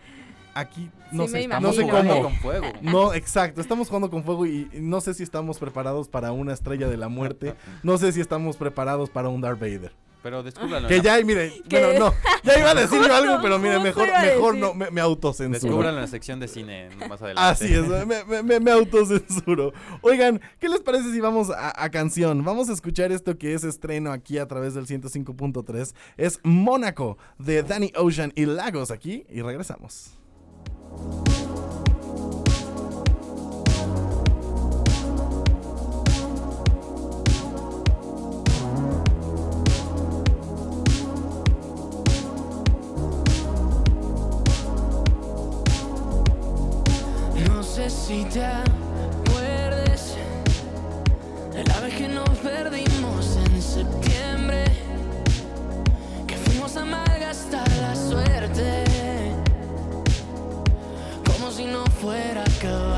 aquí no Sí, sé, no sé Estamos jugando cómo. con fuego. No, exacto, estamos jugando con fuego y y no sé si estamos preparados para una estrella de la muerte, *laughs* no sé si estamos preparados para un Darth Vader. Pero descúbranlo. Que ya, mire, ¿Qué? *laughs* bueno, no, *laughs* ya iba a decir yo algo, pero mire, mejor, mejor no, me, me autocensuro. Descúbranlo en la sección de cine más adelante. Así es, me, me, me- me autocensuro. Oigan, ¿qué les parece si vamos a, a canción? Vamos a escuchar esto que es estreno aquí a través del 105.3. Es Mónaco de Danny Ocean y Lagos aquí y regresamos. Si te acuerdes de la vez que nos perdimos en septiembre, que fuimos a malgastar la suerte, como si no fuera acabar.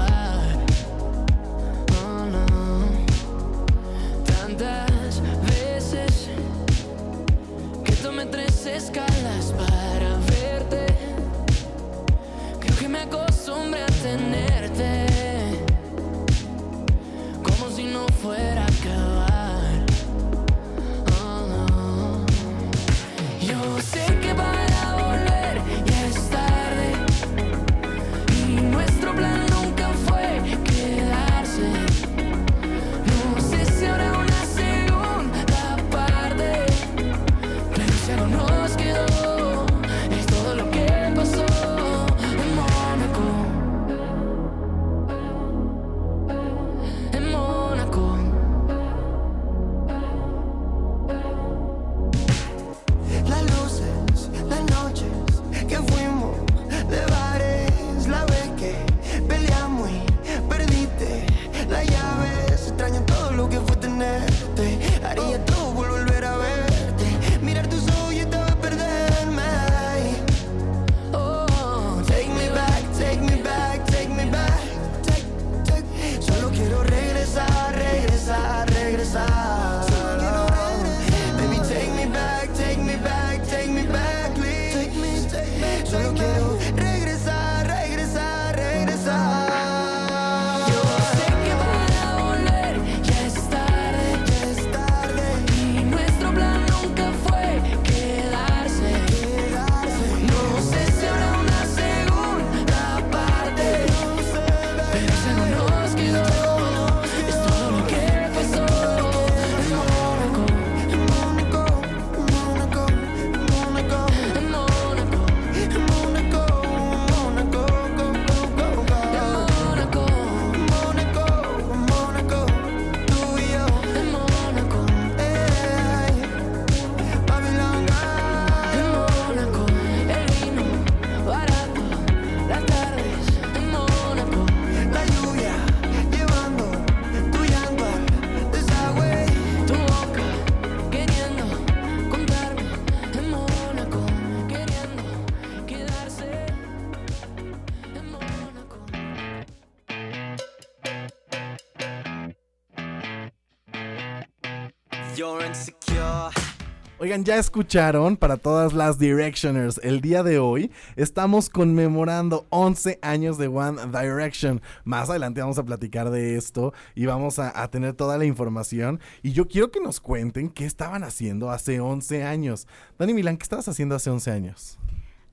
Oigan, ya escucharon para todas las Directioners. El día de hoy estamos conmemorando 11 años de One Direction. Más adelante vamos a platicar de esto y vamos a, a tener toda la información. Y yo quiero que nos cuenten qué estaban haciendo hace 11 años. Dani Milán, ¿qué estabas haciendo hace 11 años?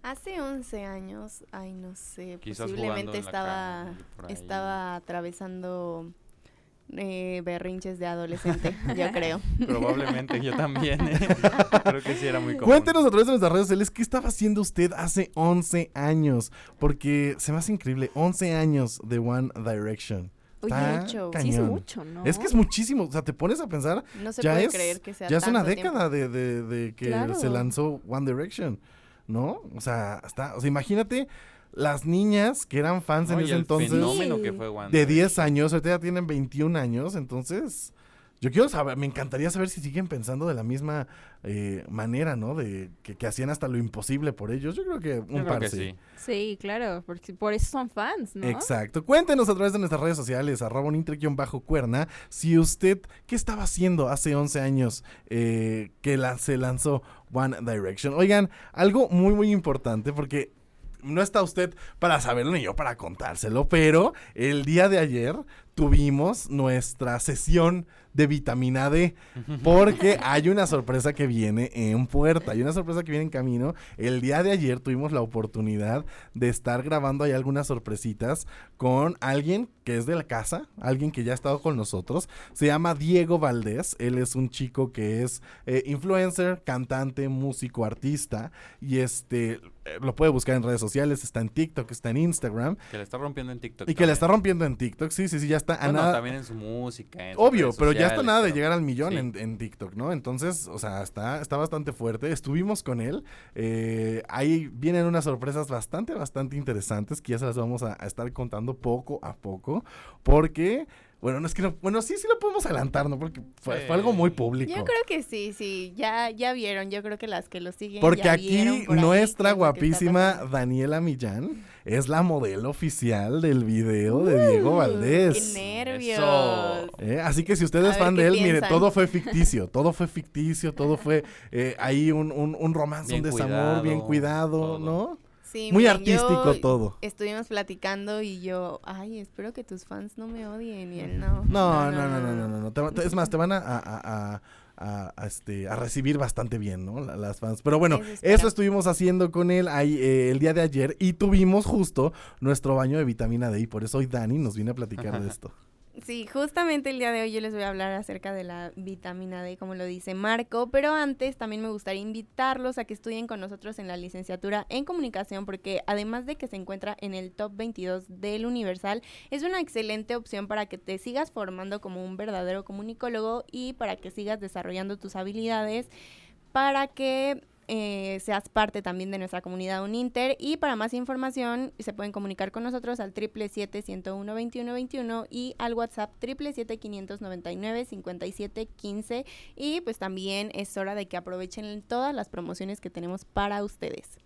Hace 11 años, ay no sé, Quizás posiblemente estaba, estaba atravesando eh, berrinches de adolescente, yo *laughs* creo. Probablemente yo también. ¿eh? *laughs* Creo que sí era muy común. Cuéntenos a través de nuestras redes sociales qué estaba haciendo usted hace 11 años. Porque se me hace increíble, 11 años de One Direction. Uy, mucho. Sí, es mucho, ¿no? Es que es muchísimo. O sea, te pones a pensar. No se ya puede es, creer que sea Ya es una década de, de- de que Claro. se lanzó One Direction. ¿No? O sea, está, o sea, imagínate las niñas que eran fans No, en ese el entonces. fenómeno que fue One De Direction. 10 años, ahorita ya tienen 21 años, entonces. Yo quiero saber, me encantaría saber si siguen pensando de la misma eh, manera, ¿no? De que, que hacían hasta lo imposible por ellos. Yo creo que un creo par que sí. sí. Sí, claro, porque por eso son fans, ¿no? Exacto. Cuéntenos a través de nuestras redes sociales, arroba un bajo cuerna, si usted, ¿qué estaba haciendo hace 11 años eh, que la- se lanzó One Direction? Oigan, algo muy, muy importante porque no está usted para saberlo ni yo para contárselo, pero el día de ayer tuvimos nuestra sesión de vitamina D porque hay una sorpresa que viene en puerta, hay una sorpresa que viene en camino. El día de ayer tuvimos la oportunidad de estar grabando ahí algunas sorpresitas con alguien que es de la casa, alguien que ya ha estado con nosotros. Se llama Diego Valdés, él es un chico que es eh, influencer, cantante, músico, artista y este eh, lo puede buscar en redes sociales, está en TikTok, está en Instagram. Que le está rompiendo en TikTok. Y que también. está rompiendo en TikTok, sí, sí, sí, ya, está a nada. también en su música. en Obvio, pero ya está nada de llegar al millón sí. en, en TikTok, ¿no? Entonces, o sea, está, está bastante fuerte. Estuvimos con él. eh, ahí vienen unas sorpresas bastante, bastante interesantes que ya se las vamos a, a estar contando poco a poco. Porque, bueno, no es que no, bueno, sí, sí lo podemos adelantar, ¿no? Porque fue, fue algo muy público. Yo creo que sí, sí, ya, ya vieron, yo creo que las que lo siguen Porque ya aquí vieron por ahí nuestra guapísima. Daniela Millán es la modelo oficial del video de Diego Valdés. ¡Qué nervios! Eh, así que si usted es fan de él, mire, todo fue ficticio, todo fue ficticio, todo fue eh, ahí un, un, un romance, un desamor bien cuidado, cuidado, ¿no? Sí, Muy artístico yo todo. Estuvimos platicando y yo, ay, espero que tus fans no me odien. Y él no. No, no, no, no, no, no, te- es más, te van a, a- a- a- a- a, este, a recibir bastante bien, ¿no? La- las fans. Pero bueno, eso estuvimos haciendo con él ahí, eh, el día de ayer y tuvimos justo nuestro baño de vitamina D y por eso hoy Dani nos viene a platicar de *laughs* esto. Sí, justamente el día de hoy yo les voy a hablar acerca de la vitamina D, como lo dice Marco, pero antes también me gustaría invitarlos a que estudien con nosotros en la licenciatura en comunicación, porque además de que se encuentra en el top 22 del Universal, es una excelente opción para que te sigas formando como un verdadero comunicólogo y para que sigas desarrollando tus habilidades, para que eh, seas parte también de nuestra comunidad Uninter y para más información se pueden comunicar con nosotros al 777-101-2121 y al WhatsApp 777-599-5715 y pues también es hora de que aprovechen todas las promociones que tenemos para ustedes.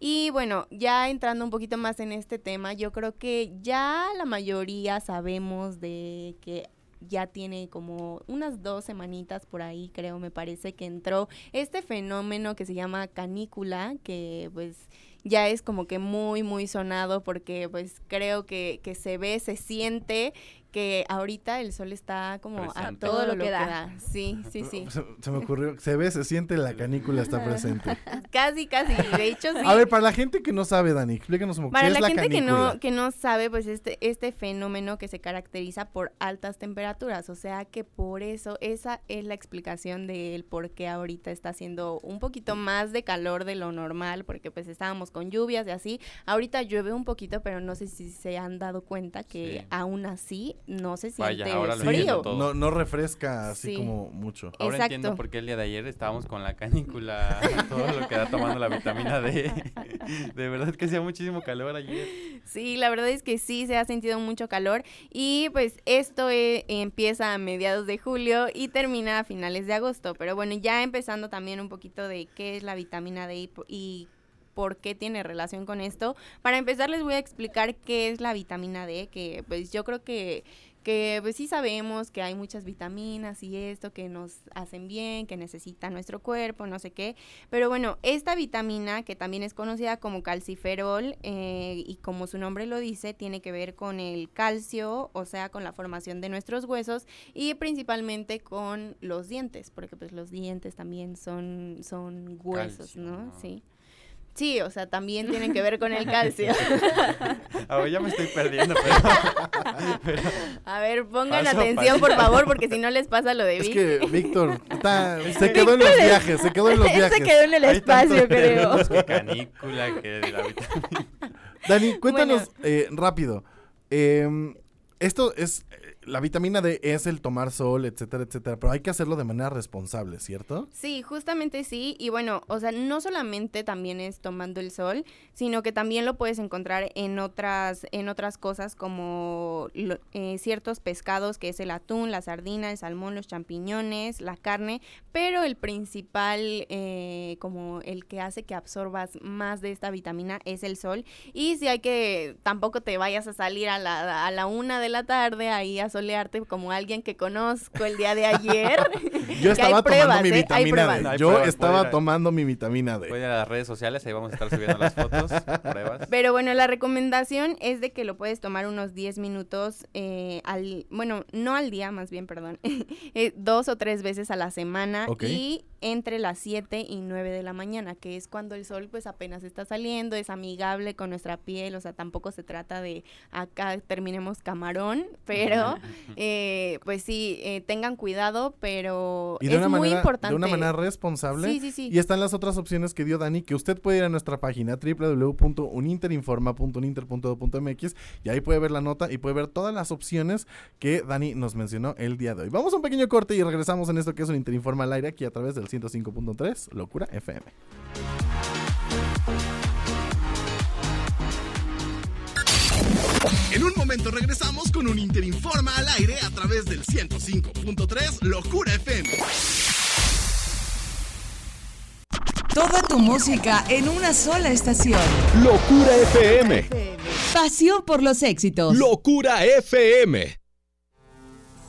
Y bueno, ya entrando un poquito más en este tema, yo creo que ya la mayoría sabemos de que ya tiene como unas dos semanitas por ahí, creo, me parece que entró este fenómeno que se llama canícula, que pues ya es como que muy, muy sonado porque pues creo que, que se ve, se siente que ahorita el sol está como a todo lo que da. Sí, sí, sí. Se, se me ocurrió, se ve, se siente, la canícula está presente. *laughs* Casi, casi. De hecho, sí. A ver, para la gente que no sabe, Dani, explícanos un poco. Para ¿qué la, es la gente que canícula? no, que no sabe, pues este, este fenómeno que se caracteriza por altas temperaturas, o sea que por eso esa es la explicación del por qué ahorita está haciendo un poquito más de calor de lo normal, porque pues estábamos con lluvias y así. Ahorita llueve un poquito, pero no sé si se han dado cuenta que Sí. aún así no se Vaya, siente ahora lo Sí, frío. todo. no, no refresca así Sí. como mucho. Ahora Exacto. entiendo por qué el día de ayer estábamos con la canícula, todo lo que da tomando la vitamina D. *laughs* De verdad que hacía muchísimo calor ayer. Sí, la verdad es que sí se ha sentido mucho calor y pues esto eh, empieza a mediados de julio y termina a finales de agosto. Pero bueno, ya empezando también un poquito de qué es la vitamina D y por qué tiene relación con esto. Para empezar les voy a explicar qué es la vitamina D, que pues yo creo que que pues sí sabemos que hay muchas vitaminas y esto que nos hacen bien, que necesita nuestro cuerpo, no sé qué. Pero bueno, esta vitamina, que también es conocida como calciferol, eh, y como su nombre lo dice, tiene que ver con el calcio, o sea, con la formación de nuestros huesos y principalmente con los dientes, porque pues los dientes también son, son huesos, Calcio, ¿no? ¿no? Sí. Sí, o sea, también *laughs* tienen que ver con el calcio. A *laughs* ver, ya me estoy perdiendo, pero... *laughs* pero- A ver, pongan Paso atención, por favor, porque si no les pasa lo de Es Vic. que Víctor está- se quedó en los viajes, se quedó en los Él viajes. se quedó en el Hay espacio, creo. Que canícula, que la vitamina... Dani, cuéntanos eh, rápido. em, esto es, la vitamina D es el tomar sol, etcétera, etcétera, pero hay que hacerlo de manera responsable, ¿cierto? Sí, justamente sí. Y bueno, o sea, no solamente también es tomando el sol, sino que también lo puedes encontrar en otras, en otras cosas como lo- eh, ciertos pescados, que es el atún, la sardina, el salmón, los champiñones, la carne. Pero el principal, eh, como el que hace que absorbas más de esta vitamina, es el sol. Y si hay que, tampoco te vayas a salir a la, a la una de la tarde ahí a solearte como alguien que conozco el día de ayer. *laughs* Yo estaba tomando mi ¿eh? Vitamina. D. Yo pruebas, estaba tomando mi vitamina D. Ir a las redes sociales, ahí vamos a estar subiendo las fotos, *laughs* pruebas. Pero bueno, la recomendación es de que lo puedes tomar unos 10 minutos eh, al, bueno, no al día, más bien, perdón, *laughs* eh, dos o tres veces a la semana Ok. y entre las 7 y 9 de la mañana, que es cuando el sol pues apenas está saliendo, es amigable con nuestra piel, o sea, tampoco se trata de acá terminemos camarón, *laughs* pero eh, pues sí, eh, tengan cuidado, pero Y es muy manera, importante. de una manera responsable. Sí, sí, sí. Y están las otras opciones que dio Dani, que usted puede ir a nuestra página www.uninterinforma.uninter.edu.mx y ahí puede ver la nota y puede ver todas las opciones que Dani nos mencionó el día de hoy. Vamos a un pequeño corte y regresamos en esto que es un Interinforma al aire aquí a través del 105.3 Locura FM. En un momento regresamos con un Interinforma al aire a través del 105.3 Locura FM. Toda tu música en una sola estación. Locura FM. Pasión por los éxitos. Locura FM.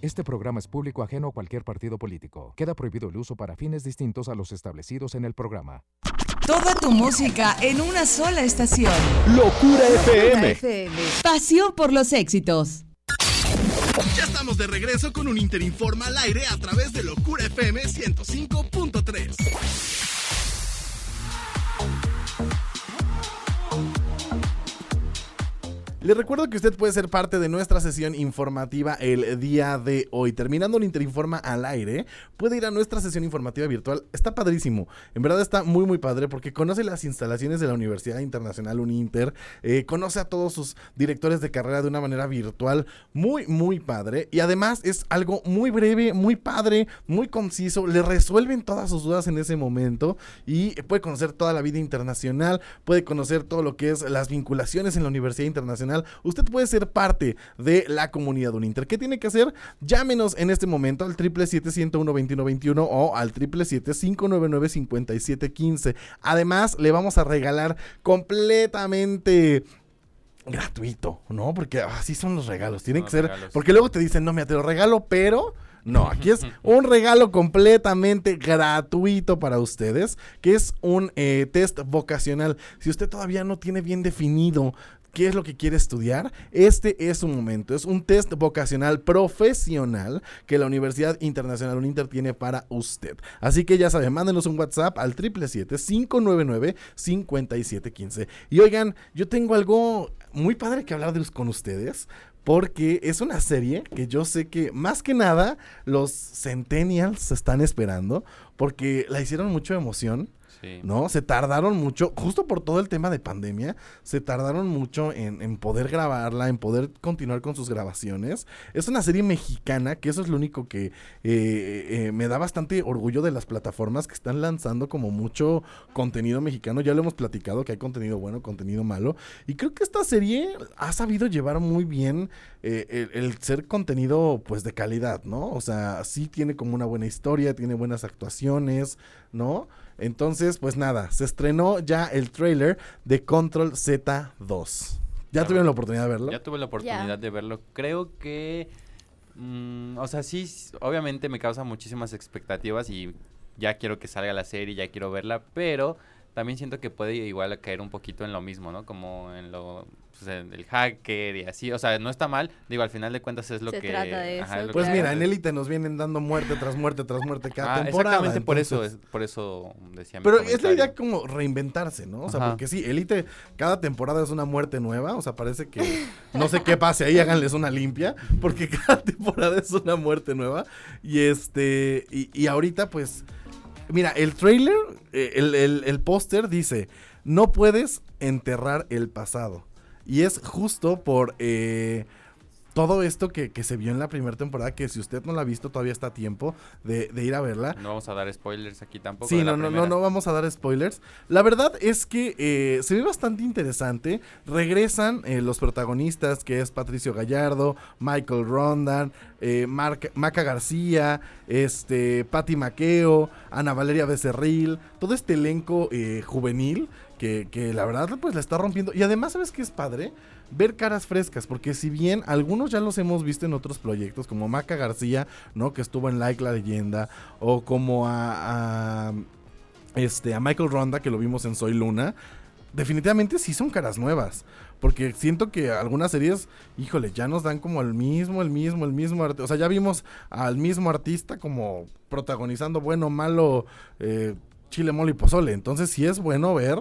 Este programa es público ajeno a cualquier partido político. Queda prohibido el uso para fines distintos a los establecidos en el programa. Toda tu música en una sola estación. Locura FM. Pasión por los éxitos. Ya estamos de regreso con un Interinforma al aire a través de Locura FM 105.3. Le recuerdo que usted puede ser parte de nuestra sesión informativa el día de hoy. Terminando el Interinforma al aire, puede ir a nuestra sesión informativa virtual. Está padrísimo. En verdad está muy, muy padre porque conoce las instalaciones de la Universidad Internacional Uninter, eh, conoce a todos sus directores de carrera de una manera virtual. Muy, muy padre. Y además es algo muy breve, muy padre, muy conciso. Le resuelven todas sus dudas en ese momento y puede conocer toda la vida internacional, puede conocer todo lo que es las vinculaciones en la Universidad Internacional usted puede ser parte de la comunidad Uninter. ¿Qué tiene que hacer? Llámenos en este momento al 777-101-2121 o al 777-599-5715. Además, le vamos a regalar completamente gratuito, ¿no? Porque así son los regalos. Tienen que ser. Porque luego te dicen, no, mira, te lo regalo, pero. No, aquí es *laughs* un regalo completamente gratuito para ustedes, que es un eh, test vocacional. Si usted todavía no tiene bien definido qué es lo que quiere estudiar, este es un momento. Es un test vocacional profesional que la Universidad Internacional Uninter tiene para usted. Así que ya saben, mándenos un WhatsApp al 777-599-5715. Y oigan, yo tengo algo muy padre que hablar con ustedes. Porque es una serie que yo sé que más que nada los centennials están esperando. Porque la hicieron mucho emoción. ¿No? Se tardaron mucho, justo por todo el tema de pandemia, se tardaron mucho en, en, poder grabarla, en poder continuar con sus grabaciones. Es una serie mexicana, que eso es lo único que eh, eh, me da bastante orgullo de las plataformas que están lanzando como mucho contenido mexicano. Ya lo hemos platicado, que hay contenido bueno, contenido malo. Y creo que esta serie ha sabido llevar muy bien eh, el, el ser contenido pues de calidad, ¿no? O sea, sí tiene como una buena historia, tiene buenas actuaciones, ¿no? Entonces, pues nada, se estrenó ya el trailer de Control Z2. ¿Ya tuvieron la oportunidad de verlo? Ya tuve la oportunidad de verlo. Creo que, mm, o sea, sí, obviamente me causa muchísimas expectativas y ya quiero que salga la serie, ya quiero verla, pero también siento que puede igual caer un poquito en lo mismo, ¿no? Como en lo, pues, en el hacker y así. O sea, no está mal. Digo, al final de cuentas es lo Se que... trata de ajá, eso, es lo Pues que- mira, en Élite nos vienen dando muerte tras muerte tras muerte cada Ah, temporada. exactamente por eso, es, por eso decía mi Pero es la idea como reinventarse, ¿no? O sea, Ajá. porque sí, Elite, cada temporada es una muerte nueva. O sea, parece que no sé qué pase ahí, háganles una limpia. Porque *laughs* cada temporada es una muerte nueva. Y este. Y, y ahorita, pues. Mira, el trailer, eh, el, el- el póster dice: No puedes enterrar el pasado. Y es justo por eh, todo esto que, que se vio en la primera temporada, que si usted no la ha visto todavía está a tiempo de, de ir a verla. No vamos a dar spoilers aquí tampoco. Sí, no, no, no, no vamos a dar spoilers. La verdad es que eh, se ve bastante interesante. Regresan eh, los protagonistas, que es Patricio Gallardo, Michael Rondan, eh, Maca García, este, Patti Maqueo, Ana Valeria Becerril, todo este elenco eh, juvenil que, que la verdad pues la está rompiendo. Y además, ¿sabes qué es padre? Ver caras frescas, porque si bien algunos ya los hemos visto en otros proyectos, como Maca García, ¿no? Que estuvo en Like la Leyenda, o como a, este, a Michael Ronda, que lo vimos en Soy Luna, definitivamente sí son caras nuevas. Porque siento que algunas series, híjole, ya nos dan como el mismo, el mismo, el mismo artista. O sea, ya vimos al mismo artista como protagonizando bueno, malo, eh, chile, mole y pozole. Entonces sí es bueno ver,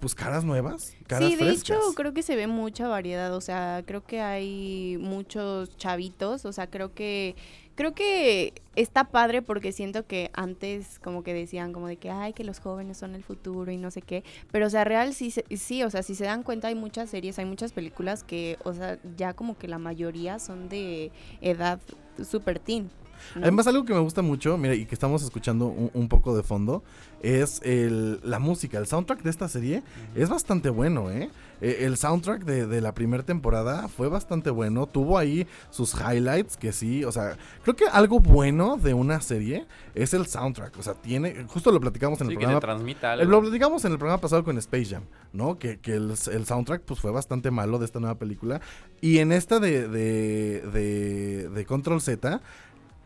pues, caras nuevas, caras Sí, de frescas. hecho creo que se ve mucha variedad, o sea, creo que hay muchos chavitos, o sea, creo que creo que está padre porque siento que antes como que decían como de que ay que los jóvenes son el futuro y no sé qué, pero o sea, real sí sí, o sea, si se dan cuenta hay muchas series, hay muchas películas que, o sea, ya como que la mayoría son de edad super teen. Además, algo que me gusta mucho, mira, y que estamos escuchando un, un poco de fondo, es el, la música. El soundtrack de esta serie es bastante bueno, ¿eh? Eh, El soundtrack de, de la primera temporada fue bastante bueno. Tuvo ahí sus highlights, que sí, o sea, creo que algo bueno de una serie es el soundtrack. O sea, tiene, justo lo platicamos en Sí, el que te programa. transmita algo. Lo platicamos en el programa pasado con Space Jam, ¿no? Que, que el, el soundtrack pues fue bastante malo de esta nueva película. Y en esta de, de, de, de Control Z,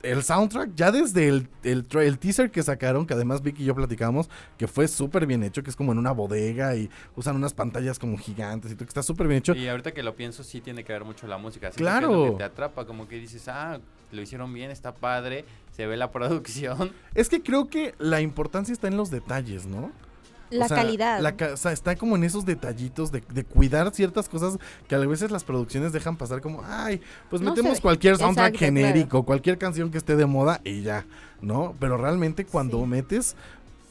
el soundtrack, ya desde el, el, teaser que sacaron, que además Vicky y yo platicamos, que fue súper bien hecho, que es como en una bodega y usan unas pantallas como gigantes y todo, que está súper bien hecho. Y ahorita que lo pienso, sí tiene que ver mucho la música. Claro. Que es lo que te atrapa, como que dices, ah, lo hicieron bien, está padre, se ve la *laughs* producción. Es que creo que la importancia está en los detalles, ¿no? La O sea, calidad. la o sea, está como en esos detallitos de, de cuidar ciertas cosas que a veces las producciones dejan pasar como, ay, pues No metemos sé. cualquier soundtrack Exacto, genérico, cualquier canción que esté de moda y ya, ¿no? Pero realmente cuando metes,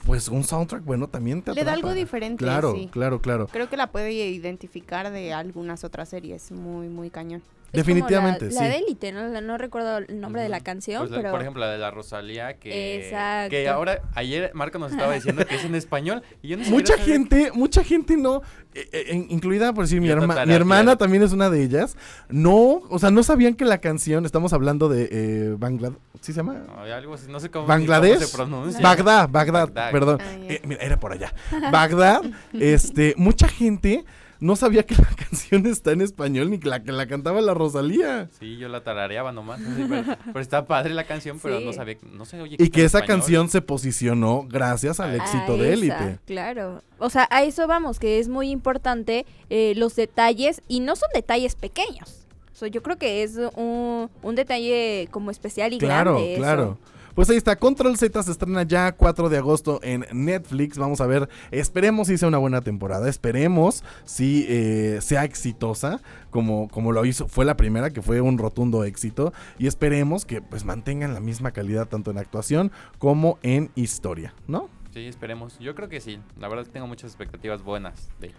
pues un soundtrack bueno también te Le da atrapa. algo diferente, Claro, sí. claro, claro. Creo que la puede identificar de algunas otras series, muy muy cañón. Es como Definitivamente, la, sí. La de élite, ¿no? La- no recuerdo el nombre de la canción, Pues la- pero... Por ejemplo, la de la Rosalía, que, Exacto. que ahora, ayer Marco nos estaba diciendo que es en español. Y yo Mucha gente, mucha gente no, eh, eh, incluida por decir mi, herma- mi hermana también es una de ellas, no, o sea, no sabían que la canción, estamos hablando de eh, Bangladesh, ¿sí se llama? Algo así, no sé cómo, ni Bangladesh, cómo se pronuncia. Bagdad, Bagdad, Bagdad. perdón, Ah. Eh, mira, era por allá. Bagdad, *laughs* este, mucha gente no sabía que la *laughs* canción está en español ni que la que la cantaba la Rosalía. Sí, yo la tarareaba nomás. así, pero, pero está padre la canción, pero Sí. no sabía, no sé, oye. Y que esa español. canción se posicionó gracias al éxito A de Élite. Claro. O sea, a eso vamos, que es muy importante eh, los detalles y no son detalles pequeños. O sea, yo creo que es un, un detalle como especial y Claro, grande. eso. claro. Pues ahí está, Control Z se estrena ya 4 de agosto en Netflix. Vamos a ver, esperemos si sea una buena temporada, esperemos si eh, sea exitosa, como, como lo hizo, fue la primera, que fue un rotundo éxito, y esperemos que pues mantengan la misma calidad tanto en actuación como en historia, ¿no? Sí, esperemos. Yo creo que sí. La verdad tengo muchas expectativas buenas de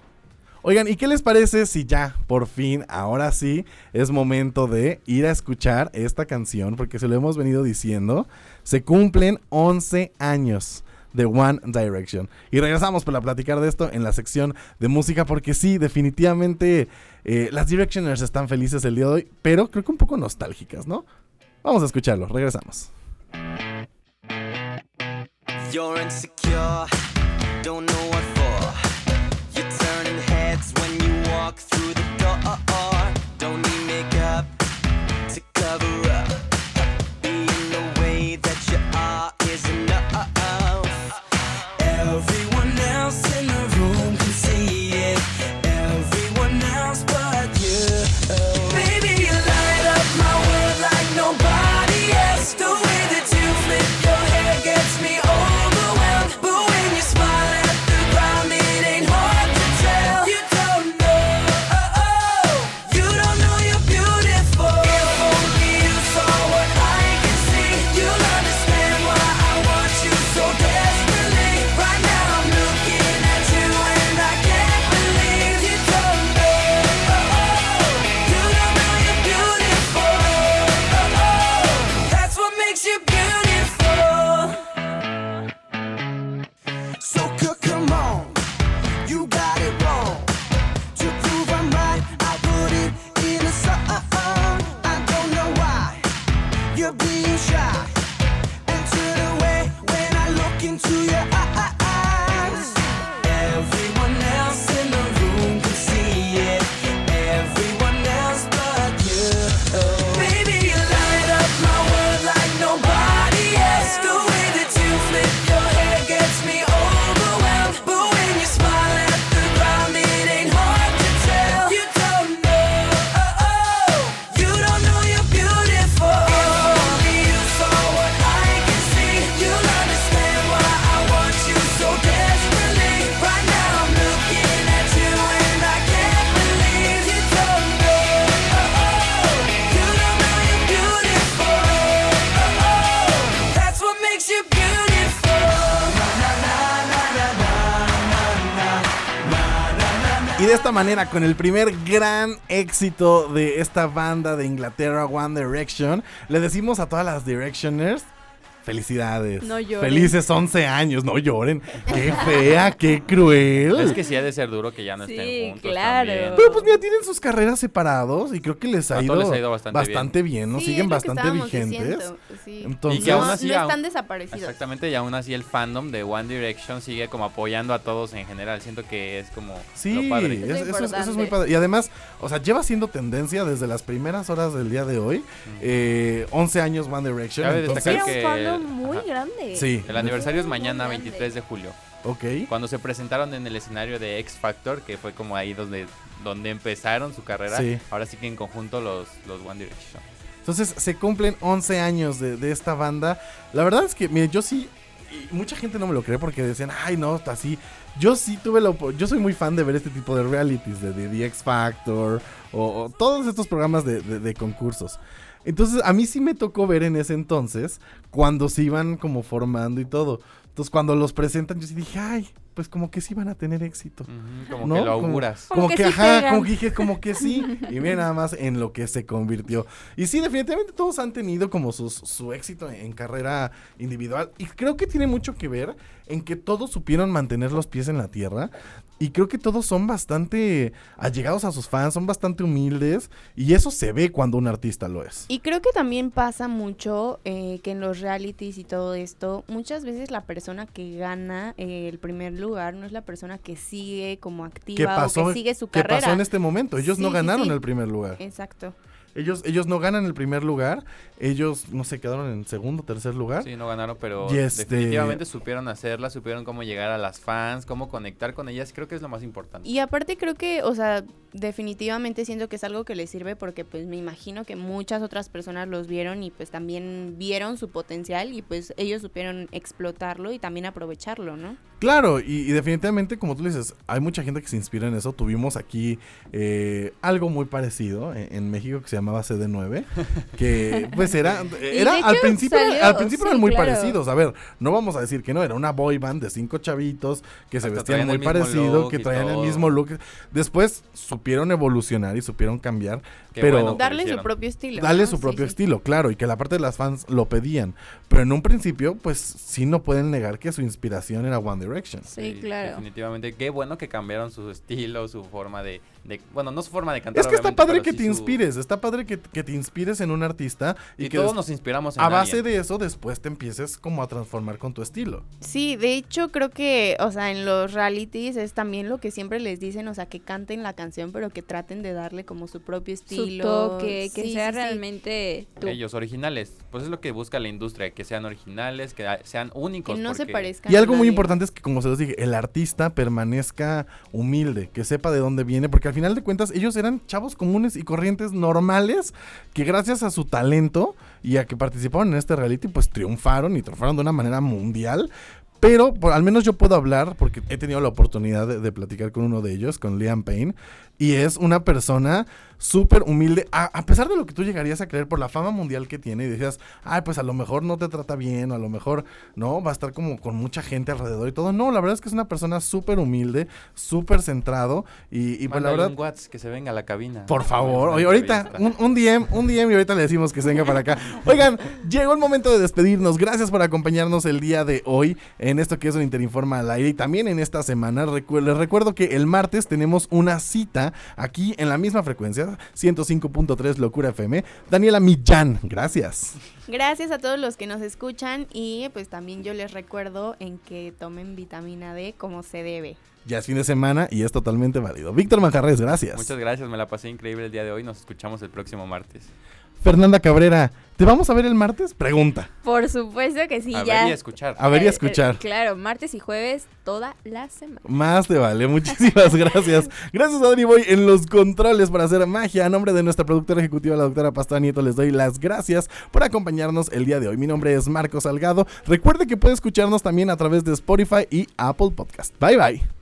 Oigan, ¿y qué les parece si ya, por fin, ahora sí, es momento de ir a escuchar esta canción? Porque se lo hemos venido diciendo, se cumplen 11 años de One Direction. Y regresamos para platicar de esto en la sección de música, porque sí, definitivamente eh, las Directioners están felices el día de hoy, pero creo que un poco nostálgicas, ¿no? Vamos a escucharlo, regresamos. You're through the manera, con el primer gran éxito de esta banda de Inglaterra, One Direction, le decimos a todas las Directioners. Felicidades. No lloren. Felices 11 años. No lloren. Qué fea, qué cruel. Es que sí ha de ser duro que ya no Sí, estén juntos claro. también. Pero pues mira, tienen sus carreras separados y creo que les ha, ido, les ha ido bastante bien. ¿no? Sí, Siguen es que bastante vigentes. sí. Entonces, Y que aún así, no están desaparecidos. Exactamente, y aún así el fandom de One Direction sigue como apoyando a todos en general. Siento que es como Sí, lo padre. es- eso, es, eso es muy padre. Y además, o sea, lleva siendo tendencia desde las primeras horas del día de hoy. eh, 11 años One Direction. Cabe entonces- destacar Era muy ajá. grande. Sí. El aniversario es mañana, grande. 23 de julio. Ok. Cuando se presentaron en el escenario de X Factor, que fue como ahí donde, donde empezaron su carrera. Sí. Ahora sí que en conjunto los, los One Direction. Entonces se cumplen 11 años de, de esta banda. La verdad es que, mire, yo sí, y mucha gente no me lo cree porque decían, ay, no, está así. Yo sí tuve la yo soy muy fan de ver este tipo de realities, de, de The X Factor, o, o todos estos programas de, de- de concursos. Entonces, a mí sí me tocó ver en ese entonces, cuando se iban como formando y todo. Entonces, cuando los presentan, yo sí dije, ay, pues como que sí van a tener éxito. como ¿No? que lo Como- auguras. Como, Como que, que sí ajá, pegan. como que dije, como que sí. *laughs* Y miren nada más en lo que se convirtió. Y sí, definitivamente todos han tenido como sus- su éxito en carrera individual. Y creo que tiene mucho que ver en que todos supieron mantener los pies en la tierra. Y creo que todos son bastante allegados a sus fans, son bastante humildes. Y eso se ve cuando un artista lo es. Y creo que también pasa mucho eh, que en los realities y todo esto, muchas veces la persona que gana eh, el primer lugar no es la persona que sigue como activa ¿Qué pasó, o que sigue su qué carrera. pasó en este momento? Ellos no sí, ganaron sí. el primer lugar. Exacto. Ellos, ellos no ganan el primer lugar. Ellos, no sé, quedaron en segundo, tercer lugar. Sí, no ganaron, pero este- definitivamente supieron hacerla, supieron cómo llegar a las fans, cómo conectar con ellas. Creo que es lo más importante. Y aparte creo que, o sea, definitivamente siento que es algo que les sirve porque pues me imagino que muchas otras personas los vieron y pues también vieron su potencial y pues ellos supieron explotarlo y también aprovecharlo, ¿no? Claro, y, y definitivamente, como tú dices, hay mucha gente que se inspira en eso. Tuvimos aquí eh, algo muy parecido en, en México que se llamaba CD9, que pues era, *laughs* era al principio, salió- al principio sí, eran muy claro. parecidos. A ver, no vamos a decir que no, era una boy band de cinco chavitos que se vestían muy parecido, que traían el mismo look. Después supieron evolucionar y supieron cambiar, Qué pero bueno Darle su propio estilo. Darle ¿no? su propio sí. estilo, claro, y que la parte de las fans lo pedían. Pero en un principio, pues sí no pueden negar que su inspiración era One Direction. Sí, claro. Definitivamente. Qué bueno que cambiaron su estilo, su forma de, de- Bueno, no su forma de cantar. Es que está padre que sí te su- inspires, está padre que, que te inspires en un artista y, Y que todos nos inspiramos en a base alguien. de eso después te empieces como a transformar con tu estilo. Sí, de hecho creo que, o sea, en los realities es también lo que siempre les dicen, o sea, que canten la canción, pero que traten de darle como su propio Su estilo. toque, que Sí, sea sí, sí. realmente tú. Ellos originales. Pues es lo que busca la industria, que sean originales, que sean únicos. Que no se parezcan Y a algo muy importante es que, como se los dije, el artista permanezca humilde, que sepa de dónde viene, porque al final de cuentas ellos eran chavos comunes y corrientes normales que gracias a su talento y a que participaron en este reality, pues triunfaron y triunfaron de una manera mundial. Pero por, al menos yo puedo hablar, porque he tenido la oportunidad de, de platicar con uno de ellos, con Liam Payne, y es una persona súper humilde, a, a pesar de lo que tú llegarías a creer por la fama mundial que tiene, y decías, ay, pues a lo mejor no te trata bien, o a lo mejor, no, va a estar como con mucha gente alrededor y todo. No, la verdad es que es una persona súper humilde, súper centrado, y, y pues la verdad... un WhatsApp que se venga a la cabina. Por favor, oye, ahorita un, un DM, un DM y ahorita le decimos que se venga para acá. *laughs* Oigan, llegó el momento de despedirnos. Gracias por acompañarnos el día de hoy en esto que es un Interinforma al aire y también en esta semana. Recu- les recuerdo que el martes tenemos una cita aquí en la misma frecuencia, 105.3 Locura FM. Daniela Millán, gracias. Gracias a todos los que nos escuchan y pues también yo les recuerdo en que tomen vitamina D como se debe. Ya es fin de semana y es totalmente válido. Víctor Manjarres, gracias. Muchas gracias, me la pasé increíble el día de hoy. Nos escuchamos el próximo martes. Fernanda Cabrera, ¿te vamos a ver el martes? Pregunta. Por supuesto que sí, A ya. ver y a escuchar. A ver y a Eh, eh, escuchar. claro, martes y jueves toda la semana. Más te vale, muchísimas *laughs* gracias. Gracias Adri Boy en los controles para hacer magia. A nombre de nuestra productora ejecutiva, la doctora Pastora Nieto, les doy las gracias por acompañarnos el día de hoy. Mi nombre es Marco Salgado. Recuerde que puede escucharnos también a través de Spotify y Apple Podcast. Bye bye.